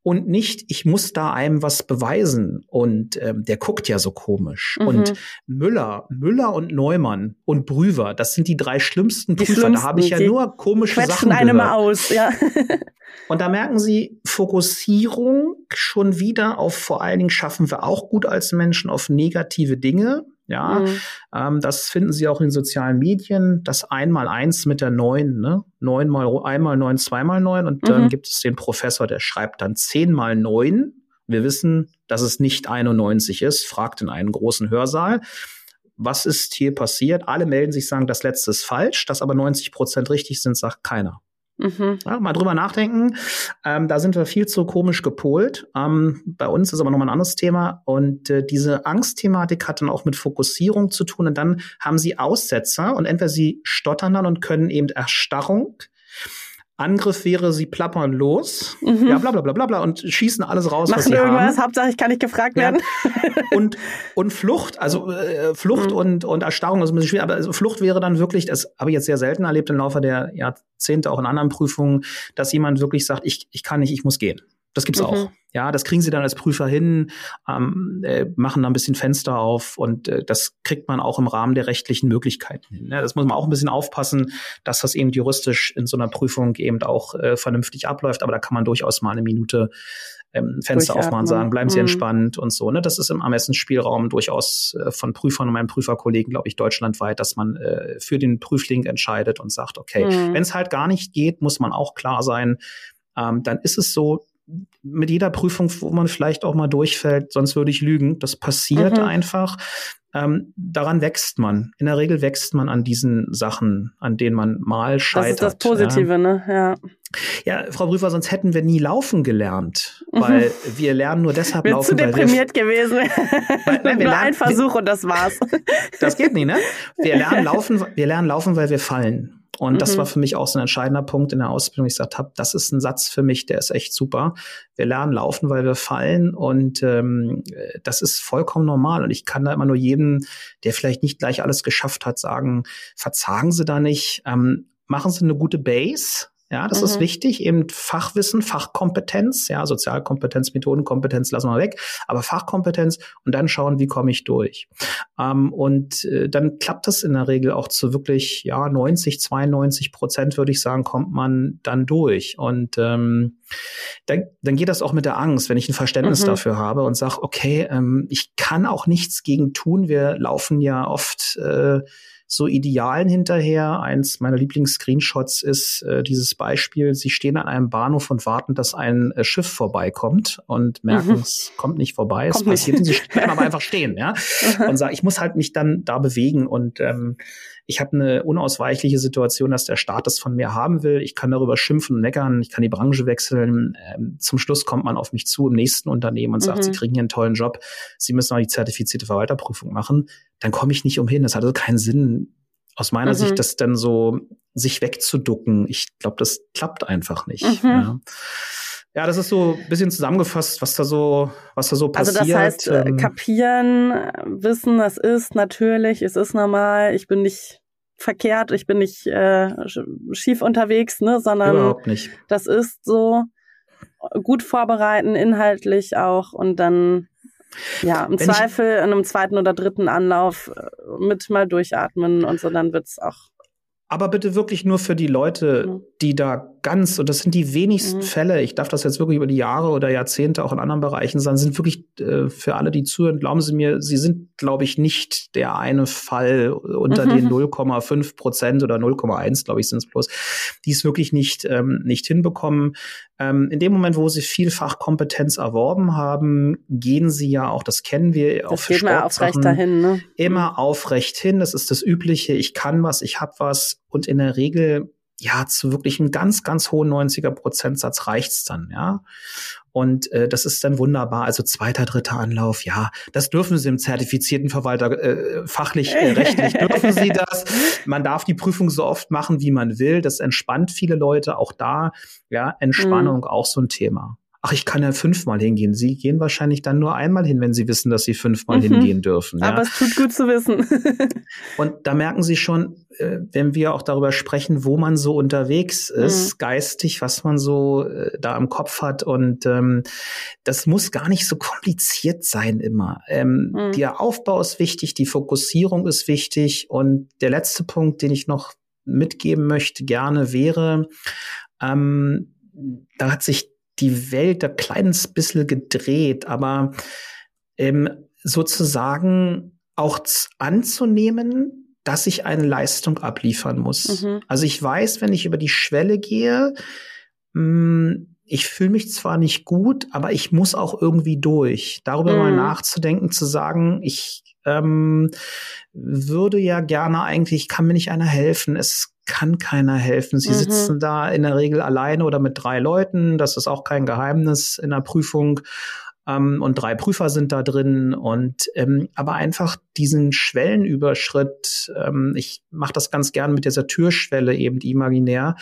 und nicht, ich muss da einem was beweisen. Und ähm, der guckt ja so komisch. Mhm. Und Müller, Müller und Neumann und Brüver, das sind die drei schlimmsten die Prüfer. da habe ich ja nur komische Sachen einem gehört. aus, ja. und da merken Sie, Fokussierung schon wieder auf vor allen Dingen schaffen wir auch gut als Menschen auf negative Dinge. Ja, mhm. ähm, das finden Sie auch in sozialen Medien. Das einmal eins mit der neun, ne? Neun mal einmal neun, zweimal neun. Und dann mhm. gibt es den Professor, der schreibt dann zehn mal neun. Wir wissen, dass es nicht 91 ist, fragt in einen großen Hörsaal. Was ist hier passiert? Alle melden sich, sagen, das letzte ist falsch, dass aber 90 Prozent richtig sind, sagt keiner. Mhm. Ja, mal drüber nachdenken. Ähm, da sind wir viel zu komisch gepolt. Ähm, bei uns ist aber nochmal ein anderes Thema. Und äh, diese Angstthematik hat dann auch mit Fokussierung zu tun. Und dann haben sie Aussetzer und entweder sie stottern dann und können eben Erstarrung Angriff wäre, sie plappern los, mhm. ja, bla bla bla bla bla und schießen alles raus, Machen was sie irgendwas, haben. Hauptsache ich kann nicht gefragt werden. Ja. Und, und Flucht, also äh, Flucht mhm. und, und Erstarrung ist ein bisschen schwierig, aber also Flucht wäre dann wirklich, das habe ich jetzt sehr selten erlebt im Laufe der Jahrzehnte, auch in anderen Prüfungen, dass jemand wirklich sagt, ich, ich kann nicht, ich muss gehen. Das gibt's mhm. auch. Ja, das kriegen sie dann als Prüfer hin, ähm, äh, machen da ein bisschen Fenster auf und äh, das kriegt man auch im Rahmen der rechtlichen Möglichkeiten hin. Ne? Das muss man auch ein bisschen aufpassen, dass das eben juristisch in so einer Prüfung eben auch äh, vernünftig abläuft. Aber da kann man durchaus mal eine Minute ähm, Fenster aufmachen, sagen, bleiben Sie mhm. entspannt und so. Ne? Das ist im Ermessensspielraum durchaus äh, von Prüfern und meinen Prüferkollegen, glaube ich, deutschlandweit, dass man äh, für den Prüfling entscheidet und sagt, okay, mhm. wenn es halt gar nicht geht, muss man auch klar sein, ähm, dann ist es so, mit jeder Prüfung, wo man vielleicht auch mal durchfällt, sonst würde ich lügen. Das passiert mhm. einfach. Ähm, daran wächst man. In der Regel wächst man an diesen Sachen, an denen man mal scheitert. Das ist das Positive, ja. ne? Ja. Ja, Frau Prüfer, sonst hätten wir nie laufen gelernt, mhm. weil wir lernen nur deshalb Bin laufen. zu deprimiert wir, gewesen. Weil, nein, wir lernen, ein Versuch wir, und das war's. Das geht nicht, ne? Wir lernen laufen, wir lernen laufen, weil wir fallen. Und mhm. das war für mich auch so ein entscheidender Punkt in der Ausbildung. Ich gesagt habe, das ist ein Satz für mich, der ist echt super. Wir lernen laufen, weil wir fallen und ähm, das ist vollkommen normal. Und ich kann da immer nur jedem, der vielleicht nicht gleich alles geschafft hat, sagen, verzagen Sie da nicht, ähm, machen Sie eine gute Base, ja, das mhm. ist wichtig. Eben Fachwissen, Fachkompetenz, ja, Sozialkompetenz, Methodenkompetenz lassen wir weg, aber Fachkompetenz und dann schauen, wie komme ich durch. Ähm, und äh, dann klappt das in der Regel auch zu wirklich, ja, 90, 92 Prozent, würde ich sagen, kommt man dann durch. Und ähm, dann, dann geht das auch mit der Angst, wenn ich ein Verständnis mhm. dafür habe und sage, okay, ähm, ich kann auch nichts gegen tun. Wir laufen ja oft äh, so Idealen hinterher. Eins meiner Lieblings-Screenshots ist äh, dieses Beispiel, sie stehen an einem Bahnhof und warten, dass ein äh, Schiff vorbeikommt und merken, mhm. es kommt nicht vorbei, kommt es passiert nicht. sie bleiben aber einfach stehen, ja. und sagen, ich muss halt mich dann da bewegen und ähm, ich habe eine unausweichliche Situation, dass der Staat das von mir haben will. Ich kann darüber schimpfen und meckern, ich kann die Branche wechseln. Ähm, zum Schluss kommt man auf mich zu im nächsten Unternehmen und sagt, mhm. Sie kriegen hier einen tollen Job, Sie müssen mal die zertifizierte Verwalterprüfung machen. Dann komme ich nicht umhin. Das hat also keinen Sinn, aus meiner mhm. Sicht, das dann so sich wegzuducken. Ich glaube, das klappt einfach nicht. Mhm. Ja. Ja, das ist so ein bisschen zusammengefasst, was da so, was da so passiert. Also das heißt, äh, ähm, kapieren, wissen, das ist natürlich, es ist normal, ich bin nicht verkehrt, ich bin nicht äh, schief unterwegs, ne, sondern Überhaupt nicht. das ist so gut vorbereiten, inhaltlich auch und dann ja, im Wenn Zweifel in einem zweiten oder dritten Anlauf äh, mit mal durchatmen und so, dann wird's auch aber bitte wirklich nur für die Leute, mhm. die da ganz, und das sind die wenigsten mhm. Fälle, ich darf das jetzt wirklich über die Jahre oder Jahrzehnte auch in anderen Bereichen sagen, sind wirklich äh, für alle, die zuhören, glauben Sie mir, Sie sind, glaube ich, nicht der eine Fall unter mhm. den 0,5 Prozent oder 0,1, glaube ich, sind es bloß, die es wirklich nicht, ähm, nicht hinbekommen. Ähm, in dem Moment, wo Sie viel Fachkompetenz erworben haben, gehen Sie ja auch, das kennen wir, das auf geht Sportsachen, aufrecht dahin, ne? immer aufrecht hin. Das ist das Übliche. Ich kann was, ich habe was und in der Regel ja, zu wirklich einem ganz, ganz hohen 90er Prozentsatz reicht's dann, ja. Und äh, das ist dann wunderbar. Also zweiter, dritter Anlauf, ja, das dürfen Sie im zertifizierten Verwalter äh, fachlich, äh, rechtlich dürfen Sie das. Man darf die Prüfung so oft machen, wie man will. Das entspannt viele Leute. Auch da, ja, Entspannung mhm. auch so ein Thema ach, ich kann ja fünfmal hingehen. Sie gehen wahrscheinlich dann nur einmal hin, wenn Sie wissen, dass Sie fünfmal mhm. hingehen dürfen. Ja? Aber es tut gut zu wissen. und da merken Sie schon, äh, wenn wir auch darüber sprechen, wo man so unterwegs ist, mhm. geistig, was man so äh, da im Kopf hat. Und ähm, das muss gar nicht so kompliziert sein immer. Ähm, mhm. Der Aufbau ist wichtig, die Fokussierung ist wichtig. Und der letzte Punkt, den ich noch mitgeben möchte, gerne wäre, ähm, da hat sich die Welt ein kleines bisschen gedreht, aber ähm, sozusagen auch anzunehmen, dass ich eine Leistung abliefern muss. Mhm. Also ich weiß, wenn ich über die Schwelle gehe, mh, hm, ich fühle mich zwar nicht gut, aber ich muss auch irgendwie durch. Darüber mhm. mal nachzudenken, zu sagen, ich ähm, würde ja gerne eigentlich, kann mir nicht einer helfen. Es kann keiner helfen. Sie mhm. sitzen da in der Regel alleine oder mit drei Leuten. Das ist auch kein Geheimnis in der Prüfung. Ähm, und drei Prüfer sind da drin. Und ähm, aber einfach diesen Schwellenüberschritt, ähm, ich mache das ganz gern mit dieser Türschwelle eben imaginär,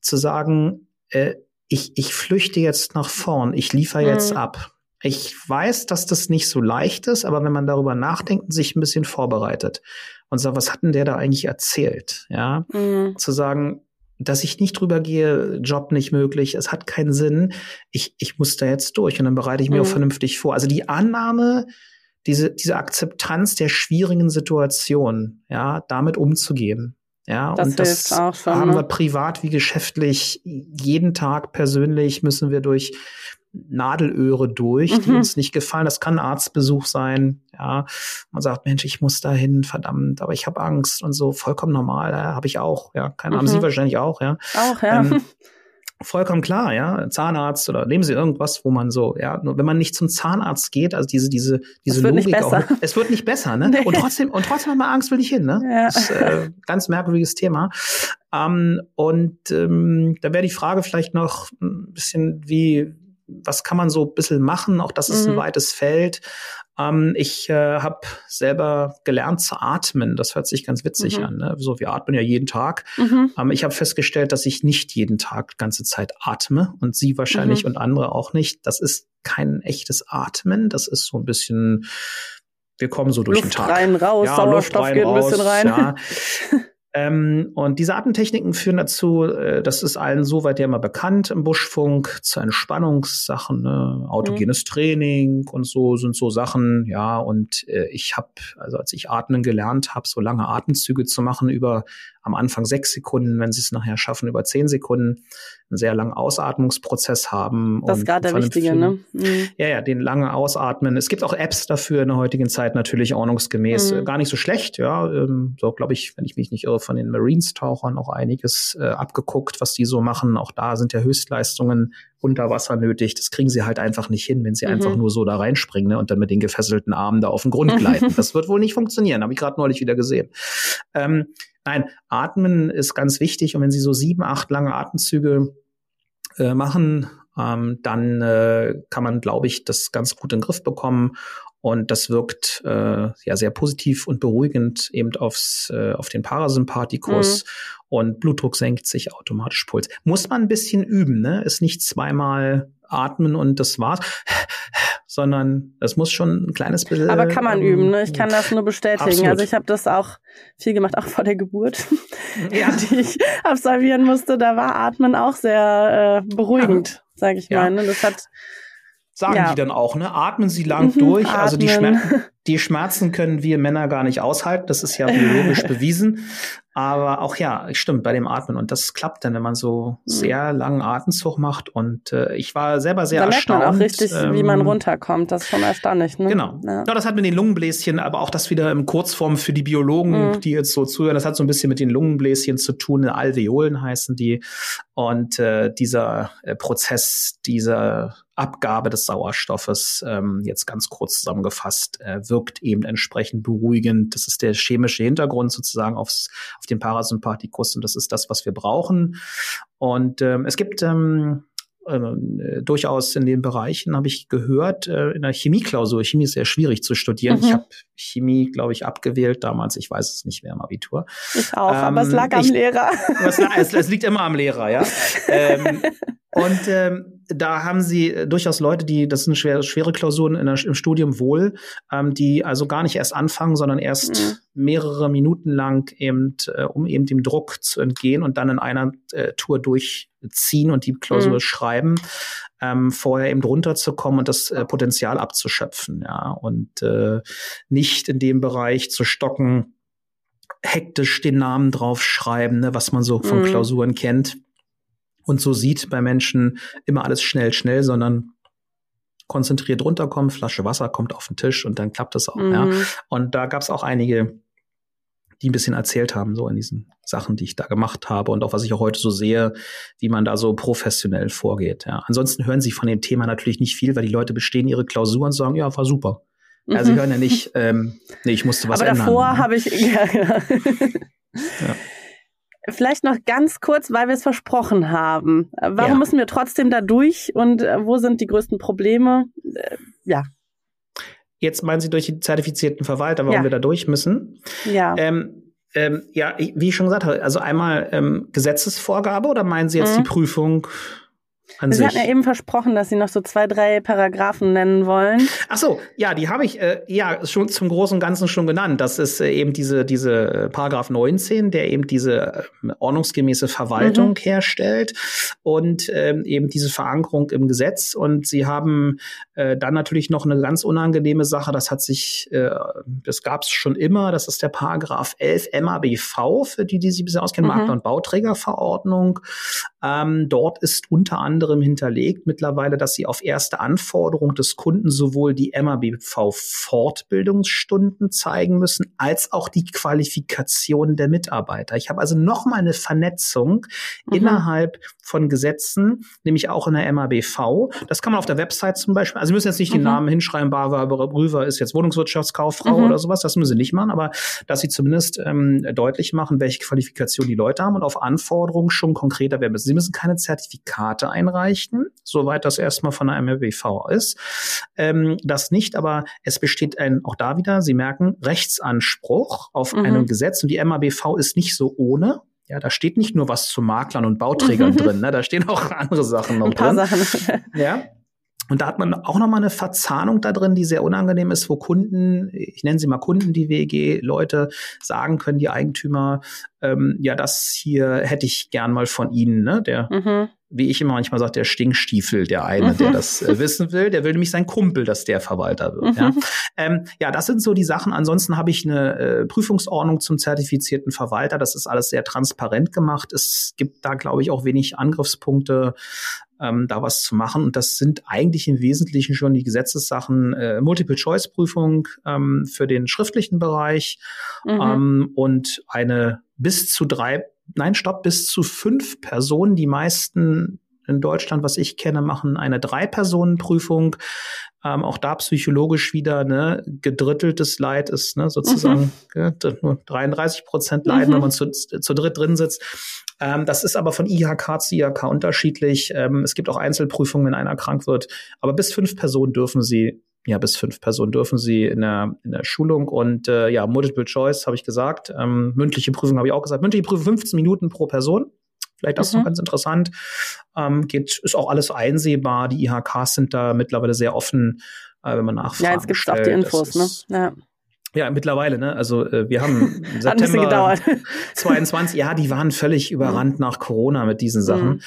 zu sagen, äh, ich, ich flüchte jetzt nach vorn, ich liefere mhm. jetzt ab. Ich weiß, dass das nicht so leicht ist, aber wenn man darüber nachdenkt und sich ein bisschen vorbereitet und sagt, was hat denn der da eigentlich erzählt? Ja, mhm. zu sagen, dass ich nicht drüber gehe, Job nicht möglich, es hat keinen Sinn. Ich, ich muss da jetzt durch und dann bereite ich mir mhm. auch vernünftig vor. Also die Annahme, diese, diese Akzeptanz der schwierigen Situation, ja, damit umzugehen. Ja, das und das schon, haben ne? wir privat wie geschäftlich jeden Tag persönlich müssen wir durch Nadelöhre durch, die mhm. uns nicht gefallen. Das kann ein Arztbesuch sein. Ja, man sagt, Mensch, ich muss dahin, verdammt, aber ich habe Angst und so. Vollkommen normal, ja, habe ich auch. Ja, keine mhm. haben Sie wahrscheinlich auch. Ja, auch ja. Ähm, vollkommen klar, ja, Zahnarzt oder nehmen Sie irgendwas, wo man so, ja, nur wenn man nicht zum Zahnarzt geht, also diese diese diese Logik auch, es wird nicht besser, ne? Nee. Und trotzdem und trotzdem hat man Angst, will ich hin, ne? Ja. Das ist äh, ganz merkwürdiges Thema. Ähm, und ähm, da wäre die Frage vielleicht noch ein bisschen, wie was kann man so ein bisschen machen? Auch das ist mhm. ein weites Feld. Ähm, ich äh, habe selber gelernt zu atmen. Das hört sich ganz witzig mhm. an. Ne? So, wir atmen ja jeden Tag. Mhm. Ähm, ich habe festgestellt, dass ich nicht jeden Tag die ganze Zeit atme und Sie wahrscheinlich mhm. und andere auch nicht. Das ist kein echtes Atmen. Das ist so ein bisschen, wir kommen so durch Luft den Tag. Rein, raus, ja, Sauerstoff rein, geht ein bisschen rein. Ja. Ähm, und diese Atemtechniken führen dazu, äh, das ist allen soweit ja immer bekannt im Buschfunk, zu Entspannungssachen, ne? autogenes mhm. Training und so sind so Sachen, ja. Und äh, ich habe, also als ich Atmen gelernt habe, so lange Atemzüge zu machen über am Anfang sechs Sekunden, wenn sie es nachher schaffen, über zehn Sekunden einen sehr langen Ausatmungsprozess haben. Das ist gerade der wichtige, ne? Mhm. Ja, ja, den langen Ausatmen. Es gibt auch Apps dafür in der heutigen Zeit natürlich ordnungsgemäß. Mhm. Gar nicht so schlecht, ja. Ähm, so glaube ich, wenn ich mich nicht irre, von den Marines-Tauchern auch einiges äh, abgeguckt, was die so machen. Auch da sind ja Höchstleistungen unter Wasser nötig. Das kriegen sie halt einfach nicht hin, wenn sie mhm. einfach nur so da reinspringen ne, und dann mit den gefesselten Armen da auf den Grund gleiten. das wird wohl nicht funktionieren, habe ich gerade neulich wieder gesehen. Ähm, Nein, Atmen ist ganz wichtig und wenn Sie so sieben, acht lange Atemzüge äh, machen, ähm, dann äh, kann man, glaube ich, das ganz gut in den Griff bekommen. Und das wirkt äh, ja sehr positiv und beruhigend eben aufs, äh, auf den Parasympathikus. Mhm. Und Blutdruck senkt sich automatisch Puls. Muss man ein bisschen üben, ne? Ist nicht zweimal atmen und das war's sondern es muss schon ein kleines bisschen. Aber kann man ähm, üben, ne? Ich kann das nur bestätigen. Absolut. Also ich habe das auch viel gemacht, auch vor der Geburt, ja. die ich absolvieren musste. Da war Atmen auch sehr äh, beruhigend, ja. sage ich ja. mal. Ne? Das hat sagen ja. die dann auch, ne? Atmen Sie lang mhm, durch. Atmen. Also die, Schmer die Schmerzen können wir Männer gar nicht aushalten. Das ist ja biologisch bewiesen. Aber auch ja, stimmt bei dem Atmen. Und das klappt dann, wenn man so mhm. sehr langen Atemzug macht. Und äh, ich war selber sehr da erstaunt. Da merkt man auch richtig, ähm, wie man ähm, runterkommt. Das ist schon erstaunlich. Ne? Genau. Ja. ja. das hat mit den Lungenbläschen, aber auch das wieder im Kurzform für die Biologen, mhm. die jetzt so zuhören. Das hat so ein bisschen mit den Lungenbläschen zu tun. Alveolen heißen die. Und äh, dieser äh, Prozess, dieser Abgabe des Sauerstoffes, ähm, jetzt ganz kurz zusammengefasst, äh, wirkt eben entsprechend beruhigend. Das ist der chemische Hintergrund sozusagen aufs, auf den Parasympathikus und das ist das, was wir brauchen. Und ähm, es gibt ähm, äh, durchaus in den Bereichen, habe ich gehört, äh, in der Chemieklausur. Chemie ist sehr schwierig zu studieren. Mhm. Ich habe Chemie, glaube ich, abgewählt damals. Ich weiß es nicht mehr im Abitur. Ich auch, ähm, aber es lag am ich, Lehrer. Es, es, liegt immer am Lehrer, ja. ähm, und ähm, da haben sie durchaus Leute, die, das sind schwere, schwere Klausuren in der, im Studium wohl, ähm, die also gar nicht erst anfangen, sondern erst mhm. mehrere Minuten lang eben, äh, um eben dem Druck zu entgehen und dann in einer äh, Tour durchziehen und die Klausur mhm. schreiben, ähm, vorher eben runterzukommen und das äh, Potenzial abzuschöpfen, ja, und äh, nicht in dem Bereich zu stocken, hektisch den Namen draufschreiben, ne, was man so von mhm. Klausuren kennt und so sieht bei Menschen immer alles schnell, schnell, sondern konzentriert runterkommen, Flasche Wasser kommt auf den Tisch und dann klappt das auch. Mhm. Ja. Und da gab es auch einige, die ein bisschen erzählt haben, so in diesen Sachen, die ich da gemacht habe und auch was ich auch heute so sehe, wie man da so professionell vorgeht. Ja. Ansonsten hören sie von dem Thema natürlich nicht viel, weil die Leute bestehen ihre Klausuren und sagen, ja, war super. Mhm. Also Sie hören ja nicht, ähm, nee, ich musste was Aber ändern. davor ne? habe ich, ja, ja. ja. Vielleicht noch ganz kurz, weil wir es versprochen haben. Warum ja. müssen wir trotzdem da durch und äh, wo sind die größten Probleme? Äh, ja. Jetzt meinen Sie durch die zertifizierten Verwalter, warum ja. wir da durch müssen? Ja. Ähm, ähm, ja, wie ich schon gesagt habe, also einmal ähm, Gesetzesvorgabe oder meinen Sie jetzt mhm. die Prüfung an Sie sich. hatten ja eben versprochen, dass Sie noch so zwei, drei Paragraphen nennen wollen. Ach so, ja, die habe ich äh, ja schon zum Großen und Ganzen schon genannt. Das ist äh, eben diese, diese äh, Paragraph 19, der eben diese äh, ordnungsgemäße Verwaltung mhm. herstellt und ähm, eben diese Verankerung im Gesetz. Und Sie haben äh, dann natürlich noch eine ganz unangenehme Sache, das hat sich, äh, das gab es schon immer, das ist der Paragraph 11 MABV, für die, die sich bisher auskennen, mhm. Makler- und Bauträgerverordnung. Ähm, dort ist unter anderem hinterlegt mittlerweile, dass sie auf erste Anforderung des Kunden sowohl die MABV-Fortbildungsstunden zeigen müssen, als auch die Qualifikation der Mitarbeiter. Ich habe also noch mal eine Vernetzung mhm. innerhalb von Gesetzen, nämlich auch in der MABV. Das kann man auf der Website zum Beispiel, also Sie müssen jetzt nicht mhm. den Namen hinschreiben, Barbara Brüver ist jetzt Wohnungswirtschaftskauffrau mhm. oder sowas, das müssen Sie nicht machen, aber dass Sie zumindest ähm, deutlich machen, welche Qualifikation die Leute haben und auf Anforderungen schon konkreter werden müssen. Sie müssen keine Zertifikate einreichen, soweit das erstmal von der MRBV ist. Ähm, das nicht, aber es besteht ein, auch da wieder, Sie merken, Rechtsanspruch auf mhm. einem Gesetz und die MABV ist nicht so ohne. Ja, da steht nicht nur was zu Maklern und Bauträgern drin, ne? da stehen auch andere Sachen noch Ein paar drin. Sachen. Ja. Und da hat man auch nochmal eine Verzahnung da drin, die sehr unangenehm ist, wo Kunden, ich nenne sie mal Kunden, die WEG-Leute sagen können, die Eigentümer, ähm, ja, das hier hätte ich gern mal von Ihnen, ne? Der, mhm. wie ich immer manchmal sage, der Stinkstiefel, der eine, mhm. der das äh, wissen will, der will nämlich sein Kumpel, dass der Verwalter wird. Mhm. Ja? Ähm, ja, das sind so die Sachen. Ansonsten habe ich eine äh, Prüfungsordnung zum zertifizierten Verwalter. Das ist alles sehr transparent gemacht. Es gibt da, glaube ich, auch wenig Angriffspunkte ähm, da was zu machen. Und das sind eigentlich im Wesentlichen schon die Gesetzessachen äh, Multiple-Choice-Prüfung ähm, für den schriftlichen Bereich mhm. ähm, und eine bis zu drei, nein, stopp, bis zu fünf Personen. Die meisten in Deutschland, was ich kenne, machen eine Drei-Personen-Prüfung. Ähm, auch da psychologisch wieder ne, gedritteltes Leid ist ne, sozusagen mhm. nur 33 Prozent Leiden, mhm. wenn man zu, zu dritt drin sitzt. Ähm, das ist aber von IHK zu IHK unterschiedlich. Ähm, es gibt auch Einzelprüfungen, wenn einer krank wird. Aber bis fünf Personen dürfen sie ja, bis fünf Personen dürfen sie in der, in der Schulung und äh, ja, Multiple Choice habe ich gesagt. Ähm, mündliche Prüfung habe ich auch gesagt. Mündliche Prüfung 15 Minuten pro Person. Vielleicht das mhm. noch ganz interessant. Ähm, geht, ist auch alles einsehbar. Die IHKs sind da mittlerweile sehr offen, äh, wenn man nachfragt. Ja, jetzt gibt es auch die Infos, ne? Ja. Ja, mittlerweile, ne? Also äh, wir haben September 22, ja, die waren völlig überrannt nach Corona mit diesen Sachen. Mhm.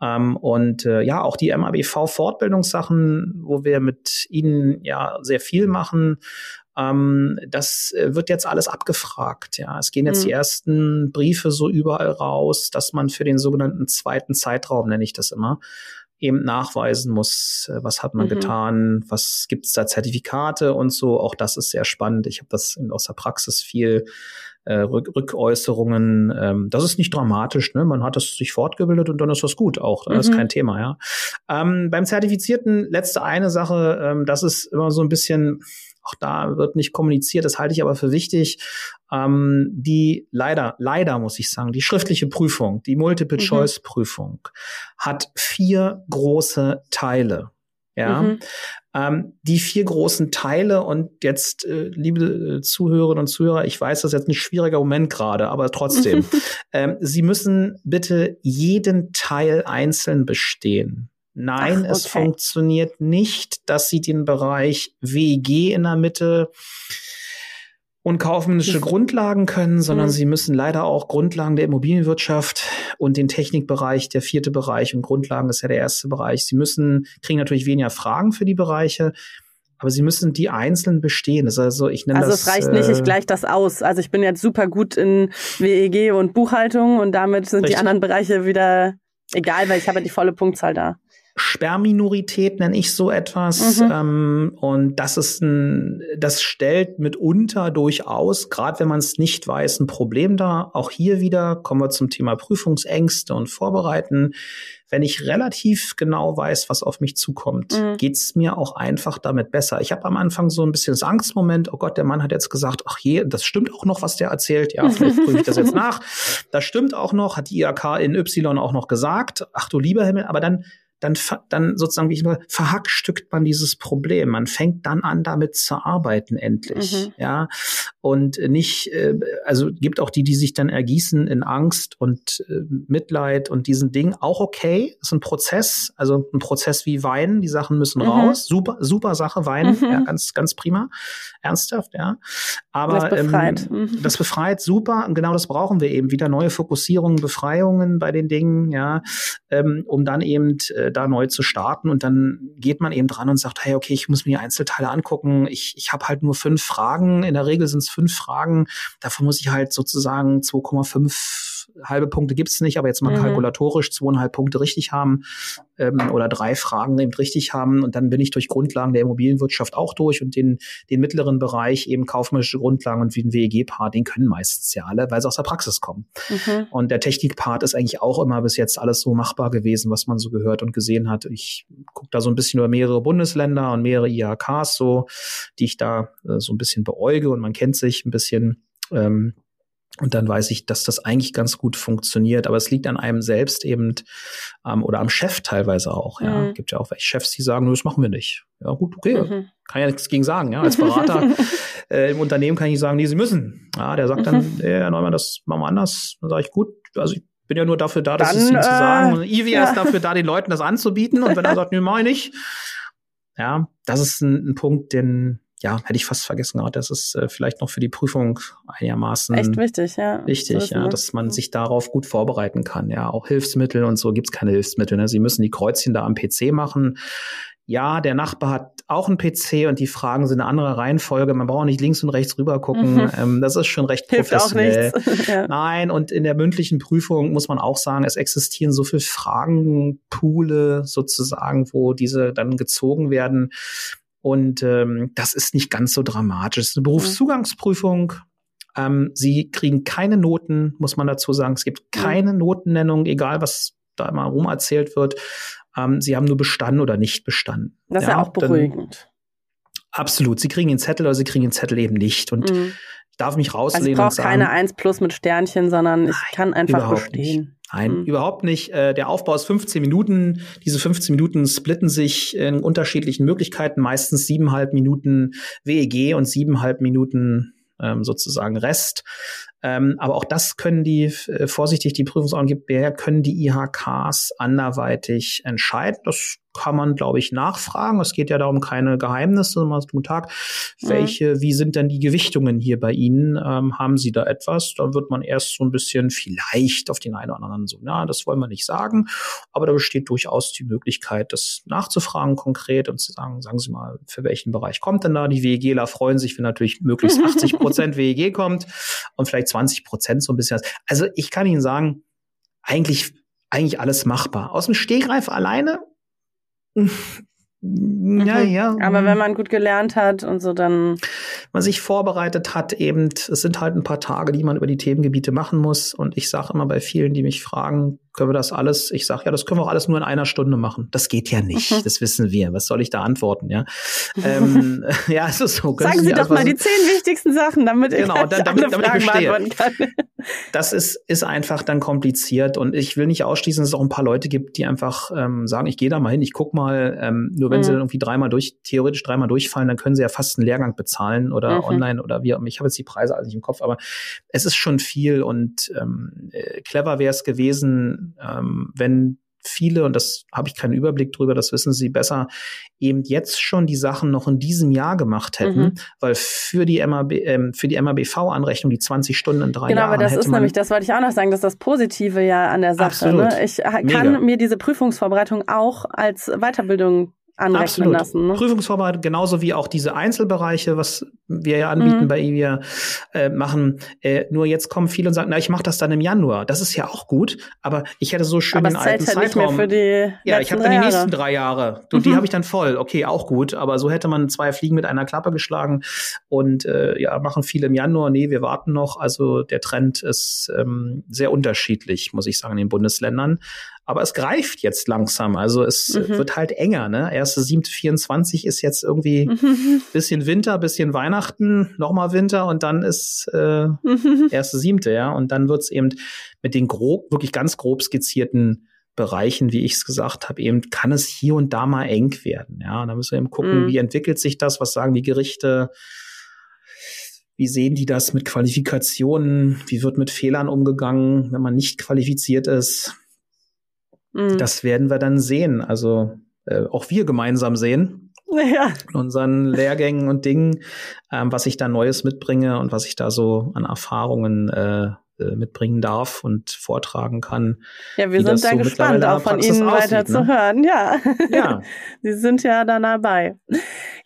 Ähm, und äh, ja, auch die MABV-Fortbildungssachen, wo wir mit ihnen ja sehr viel machen, ähm, das äh, wird jetzt alles abgefragt. Ja, es gehen jetzt mhm. die ersten Briefe so überall raus, dass man für den sogenannten zweiten Zeitraum, nenne ich das immer, eben nachweisen muss, äh, was hat man mhm. getan, was gibt es da Zertifikate und so. Auch das ist sehr spannend. Ich habe das aus der Praxis viel äh, Rück Rückäußerungen. Ähm, das ist nicht dramatisch, ne? Man hat das sich fortgebildet und dann ist das gut auch. Das mhm. ist kein Thema, ja. Ähm, beim Zertifizierten letzte eine Sache, ähm, das ist immer so ein bisschen auch da wird nicht kommuniziert, das halte ich aber für wichtig. Ähm, die leider, leider muss ich sagen, die schriftliche Prüfung, die Multiple-Choice-Prüfung mhm. hat vier große Teile. Ja, mhm. ähm, die vier großen Teile und jetzt, äh, liebe Zuhörerinnen und Zuhörer, ich weiß, das ist jetzt ein schwieriger Moment gerade, aber trotzdem, ähm, Sie müssen bitte jeden Teil einzeln bestehen. Nein, Ach, okay. es funktioniert nicht, dass sie den Bereich WG in der Mitte und kaufmännische Grundlagen können, sondern mhm. sie müssen leider auch Grundlagen der Immobilienwirtschaft und den Technikbereich, der vierte Bereich und Grundlagen ist ja der erste Bereich. Sie müssen, kriegen natürlich weniger Fragen für die Bereiche, aber sie müssen die einzeln bestehen. Also, ich nenne also das. Also es reicht nicht, ich äh, gleiche das aus. Also ich bin jetzt super gut in WEG und Buchhaltung und damit sind richtig. die anderen Bereiche wieder egal, weil ich habe die volle Punktzahl da. Sperrminorität nenne ich so etwas. Mhm. Ähm, und das ist ein, das stellt mitunter durchaus, gerade wenn man es nicht weiß, ein Problem dar. Auch hier wieder kommen wir zum Thema Prüfungsängste und Vorbereiten. Wenn ich relativ genau weiß, was auf mich zukommt, mhm. geht's mir auch einfach damit besser. Ich habe am Anfang so ein bisschen das Angstmoment, oh Gott, der Mann hat jetzt gesagt, ach je, das stimmt auch noch, was der erzählt. Ja, vielleicht prüfe ich das jetzt nach. Das stimmt auch noch, hat die IAK in Y auch noch gesagt. Ach du lieber Himmel, aber dann dann, dann sozusagen, wie ich nur, verhackstückt man dieses Problem. Man fängt dann an, damit zu arbeiten endlich. Mhm. Ja. Und nicht, äh, also gibt auch die, die sich dann ergießen in Angst und äh, Mitleid und diesen Ding. Auch okay. Ist ein Prozess. Also ein Prozess wie Weinen. Die Sachen müssen mhm. raus. Super, super Sache, Weinen. Mhm. Ja, ganz, ganz prima. Ernsthaft, ja. Aber das befreit. Ähm, mhm. das befreit super. Und genau das brauchen wir eben. Wieder neue Fokussierungen, Befreiungen bei den Dingen, ja. Ähm, um dann eben äh, da neu zu starten und dann geht man eben dran und sagt, hey, okay, ich muss mir die Einzelteile angucken. Ich, ich habe halt nur fünf Fragen. In der Regel sind es fünf Fragen. Davon muss ich halt sozusagen 2,5 halbe Punkte gibt's nicht, aber jetzt mal mhm. kalkulatorisch zweieinhalb Punkte richtig haben ähm, oder drei Fragen eben richtig haben und dann bin ich durch Grundlagen der Immobilienwirtschaft auch durch und den, den mittleren Bereich eben kaufmännische Grundlagen und wie ein WEG-Part, den können meistens ja alle, weil sie aus der Praxis kommen. Mhm. Und der Technik-Part ist eigentlich auch immer bis jetzt alles so machbar gewesen, was man so gehört und gesehen hat. Ich gucke da so ein bisschen über mehrere Bundesländer und mehrere IHKs so, die ich da äh, so ein bisschen beäuge und man kennt sich ein bisschen. Ähm, und dann weiß ich, dass das eigentlich ganz gut funktioniert. Aber es liegt an einem selbst eben ähm, oder am Chef teilweise auch. Ja, mhm. gibt ja auch welche Chefs, die sagen, das machen wir nicht. Ja, gut, okay, mhm. kann ja nichts gegen sagen. Ja, als Berater äh, im Unternehmen kann ich sagen, nee, sie müssen. Ja, der sagt dann, mhm. hey, Herr Neumann, das machen wir anders. Dann sage ich, gut, also ich bin ja nur dafür da, das ihnen äh, zu sagen. Und Ivy ja. ist dafür da, den Leuten das anzubieten. Und wenn er sagt, nee, mach ich nicht. Ja, das ist ein, ein Punkt, den ja, hätte ich fast vergessen gehabt. Das ist äh, vielleicht noch für die Prüfung einigermaßen echt wichtig, ja. Wichtig, ja, dass man sich darauf gut vorbereiten kann. Ja, auch Hilfsmittel und so gibt's keine Hilfsmittel. Ne? Sie müssen die Kreuzchen da am PC machen. Ja, der Nachbar hat auch einen PC und die Fragen sind eine andere Reihenfolge. Man braucht nicht links und rechts rüber gucken. Mhm. Ähm, das ist schon recht Hilft professionell. Auch nichts. ja. Nein, und in der mündlichen Prüfung muss man auch sagen, es existieren so viele Fragenpoole sozusagen, wo diese dann gezogen werden und ähm, das ist nicht ganz so dramatisch. Es ist eine Berufszugangsprüfung. Ähm, sie kriegen keine Noten, muss man dazu sagen. Es gibt keine Notennennung, egal was da mal rum erzählt wird. Ähm, sie haben nur bestanden oder nicht bestanden. Das ist ja, ja auch beruhigend. Absolut. Sie kriegen den Zettel oder sie kriegen den Zettel eben nicht. Und mhm. ich darf mich rauslehnen. Also ich brauche keine 1 plus mit Sternchen, sondern ich kann einfach bestehen. Nicht. Nein, mhm. überhaupt nicht. Äh, der Aufbau ist 15 Minuten. Diese 15 Minuten splitten sich in unterschiedlichen Möglichkeiten, meistens siebeneinhalb Minuten WEG und siebeneinhalb Minuten ähm, sozusagen Rest. Ähm, aber auch das können die, äh, vorsichtig, die Prüfungsaugengeber können die IHKs anderweitig entscheiden. Das kann man, glaube ich, nachfragen. Es geht ja darum, keine Geheimnisse, mal zum Tag. Mhm. Welche, wie sind denn die Gewichtungen hier bei Ihnen? Ähm, haben Sie da etwas? Da wird man erst so ein bisschen vielleicht auf den einen oder anderen so, na, das wollen wir nicht sagen. Aber da besteht durchaus die Möglichkeit, das nachzufragen konkret und zu sagen, sagen Sie mal, für welchen Bereich kommt denn da? Die WEGler freuen sich, wenn natürlich möglichst 80 Prozent WEG kommt und vielleicht 20 Prozent so ein bisschen. Also ich kann Ihnen sagen, eigentlich, eigentlich alles machbar. Aus dem Stegreif alleine ja, ja. Aber wenn man gut gelernt hat und so, dann. Man sich vorbereitet hat, eben, es sind halt ein paar Tage, die man über die Themengebiete machen muss. Und ich sage immer bei vielen, die mich fragen, können wir das alles? Ich sage, ja, das können wir auch alles nur in einer Stunde machen. Das geht ja nicht, mhm. das wissen wir. Was soll ich da antworten, ja? ähm, ja, es ist so. Sagen Sie, Sie doch mal die zehn wichtigsten Sachen, damit ich, genau, dann, damit, damit ich beantworten kann. Das ist, ist einfach dann kompliziert und ich will nicht ausschließen, dass es auch ein paar Leute gibt, die einfach ähm, sagen, ich gehe da mal hin, ich guck mal, ähm, nur wenn mhm. sie dann irgendwie dreimal durch, theoretisch dreimal durchfallen, dann können sie ja fast einen Lehrgang bezahlen oder mhm. online oder wie. Ich habe jetzt die Preise alle nicht im Kopf, aber es ist schon viel und ähm, äh, clever wäre es gewesen, ähm, wenn viele, und das habe ich keinen Überblick drüber, das wissen Sie besser, eben jetzt schon die Sachen noch in diesem Jahr gemacht hätten, mhm. weil für die MAB, ähm, für die MABV-Anrechnung die 20 Stunden in drei genau, Jahren. Genau, aber das ist nämlich, das wollte ich auch noch sagen, das ist das Positive ja an der Sache. Ne? Ich kann Mega. mir diese Prüfungsvorbereitung auch als Weiterbildung anrechnen Absolut. lassen. Ne? Prüfungsvorbereitung, genauso wie auch diese Einzelbereiche, was wir ja anbieten mhm. bei IVIA, äh, machen. Äh, nur jetzt kommen viele und sagen, na, ich mache das dann im Januar. Das ist ja auch gut, aber ich hätte so schön aber den alten halt Zeitraum. für die ja, ich habe dann die nächsten drei Jahre. Du, mhm. Die habe ich dann voll. Okay, auch gut. Aber so hätte man zwei Fliegen mit einer Klappe geschlagen. Und äh, ja, machen viele im Januar. Nee, wir warten noch. Also der Trend ist ähm, sehr unterschiedlich, muss ich sagen, in den Bundesländern. Aber es greift jetzt langsam. Also es mhm. wird halt enger. Ne? Erste siebte 24 ist jetzt irgendwie mhm. bisschen Winter, bisschen Weihnachten, nochmal Winter und dann ist äh, mhm. erste siebte, ja. Und dann wird's eben mit den grob, wirklich ganz grob skizzierten Bereichen, wie ich es gesagt habe, eben kann es hier und da mal eng werden. Ja, da müssen wir eben gucken, mhm. wie entwickelt sich das, was sagen die Gerichte, wie sehen die das mit Qualifikationen, wie wird mit Fehlern umgegangen, wenn man nicht qualifiziert ist. Mhm. Das werden wir dann sehen. Also äh, auch wir gemeinsam sehen. Ja. In unseren Lehrgängen und Dingen, ähm, was ich da Neues mitbringe und was ich da so an Erfahrungen äh, äh mitbringen darf und vortragen kann. Ja, wir sind da so gespannt, auch von Ihnen weiter aussieht, zu ne? hören. Ja. ja. Sie sind ja dann dabei.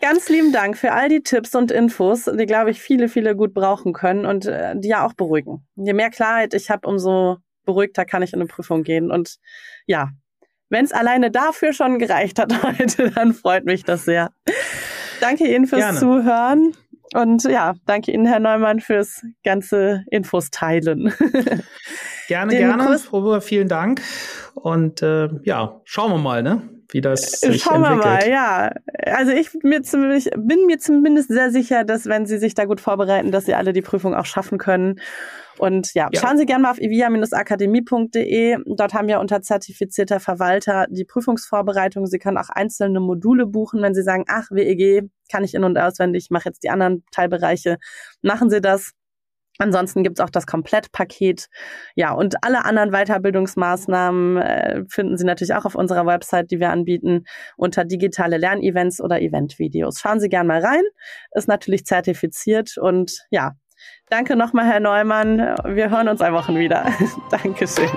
Ganz lieben Dank für all die Tipps und Infos, die, glaube ich, viele, viele gut brauchen können und äh, die ja auch beruhigen. Je mehr Klarheit ich habe, umso beruhigter kann ich in eine Prüfung gehen. Und ja, wenn es alleine dafür schon gereicht hat heute, dann freut mich das sehr. Danke Ihnen fürs Gerne. Zuhören. Und ja, danke Ihnen, Herr Neumann, fürs ganze Infos teilen. Gerne, Den gerne. Kurs Robert, vielen Dank. Und äh, ja, schauen wir mal, ne? Wie das sich Schauen entwickelt. wir mal, ja. Also ich mir ziemlich, bin mir zumindest sehr sicher, dass wenn Sie sich da gut vorbereiten, dass Sie alle die Prüfung auch schaffen können. Und ja, ja. schauen Sie gerne mal auf ivia-akademie.de. Dort haben wir unter zertifizierter Verwalter die Prüfungsvorbereitung. Sie können auch einzelne Module buchen, wenn Sie sagen, ach, WEG kann ich in- und auswendig, mache jetzt die anderen Teilbereiche. Machen Sie das. Ansonsten gibt's auch das Komplettpaket. Ja, und alle anderen Weiterbildungsmaßnahmen äh, finden Sie natürlich auch auf unserer Website, die wir anbieten, unter digitale Lernevents oder Eventvideos. Schauen Sie gerne mal rein. Ist natürlich zertifiziert und ja, danke nochmal, Herr Neumann. Wir hören uns ein Wochen wieder. Dankeschön.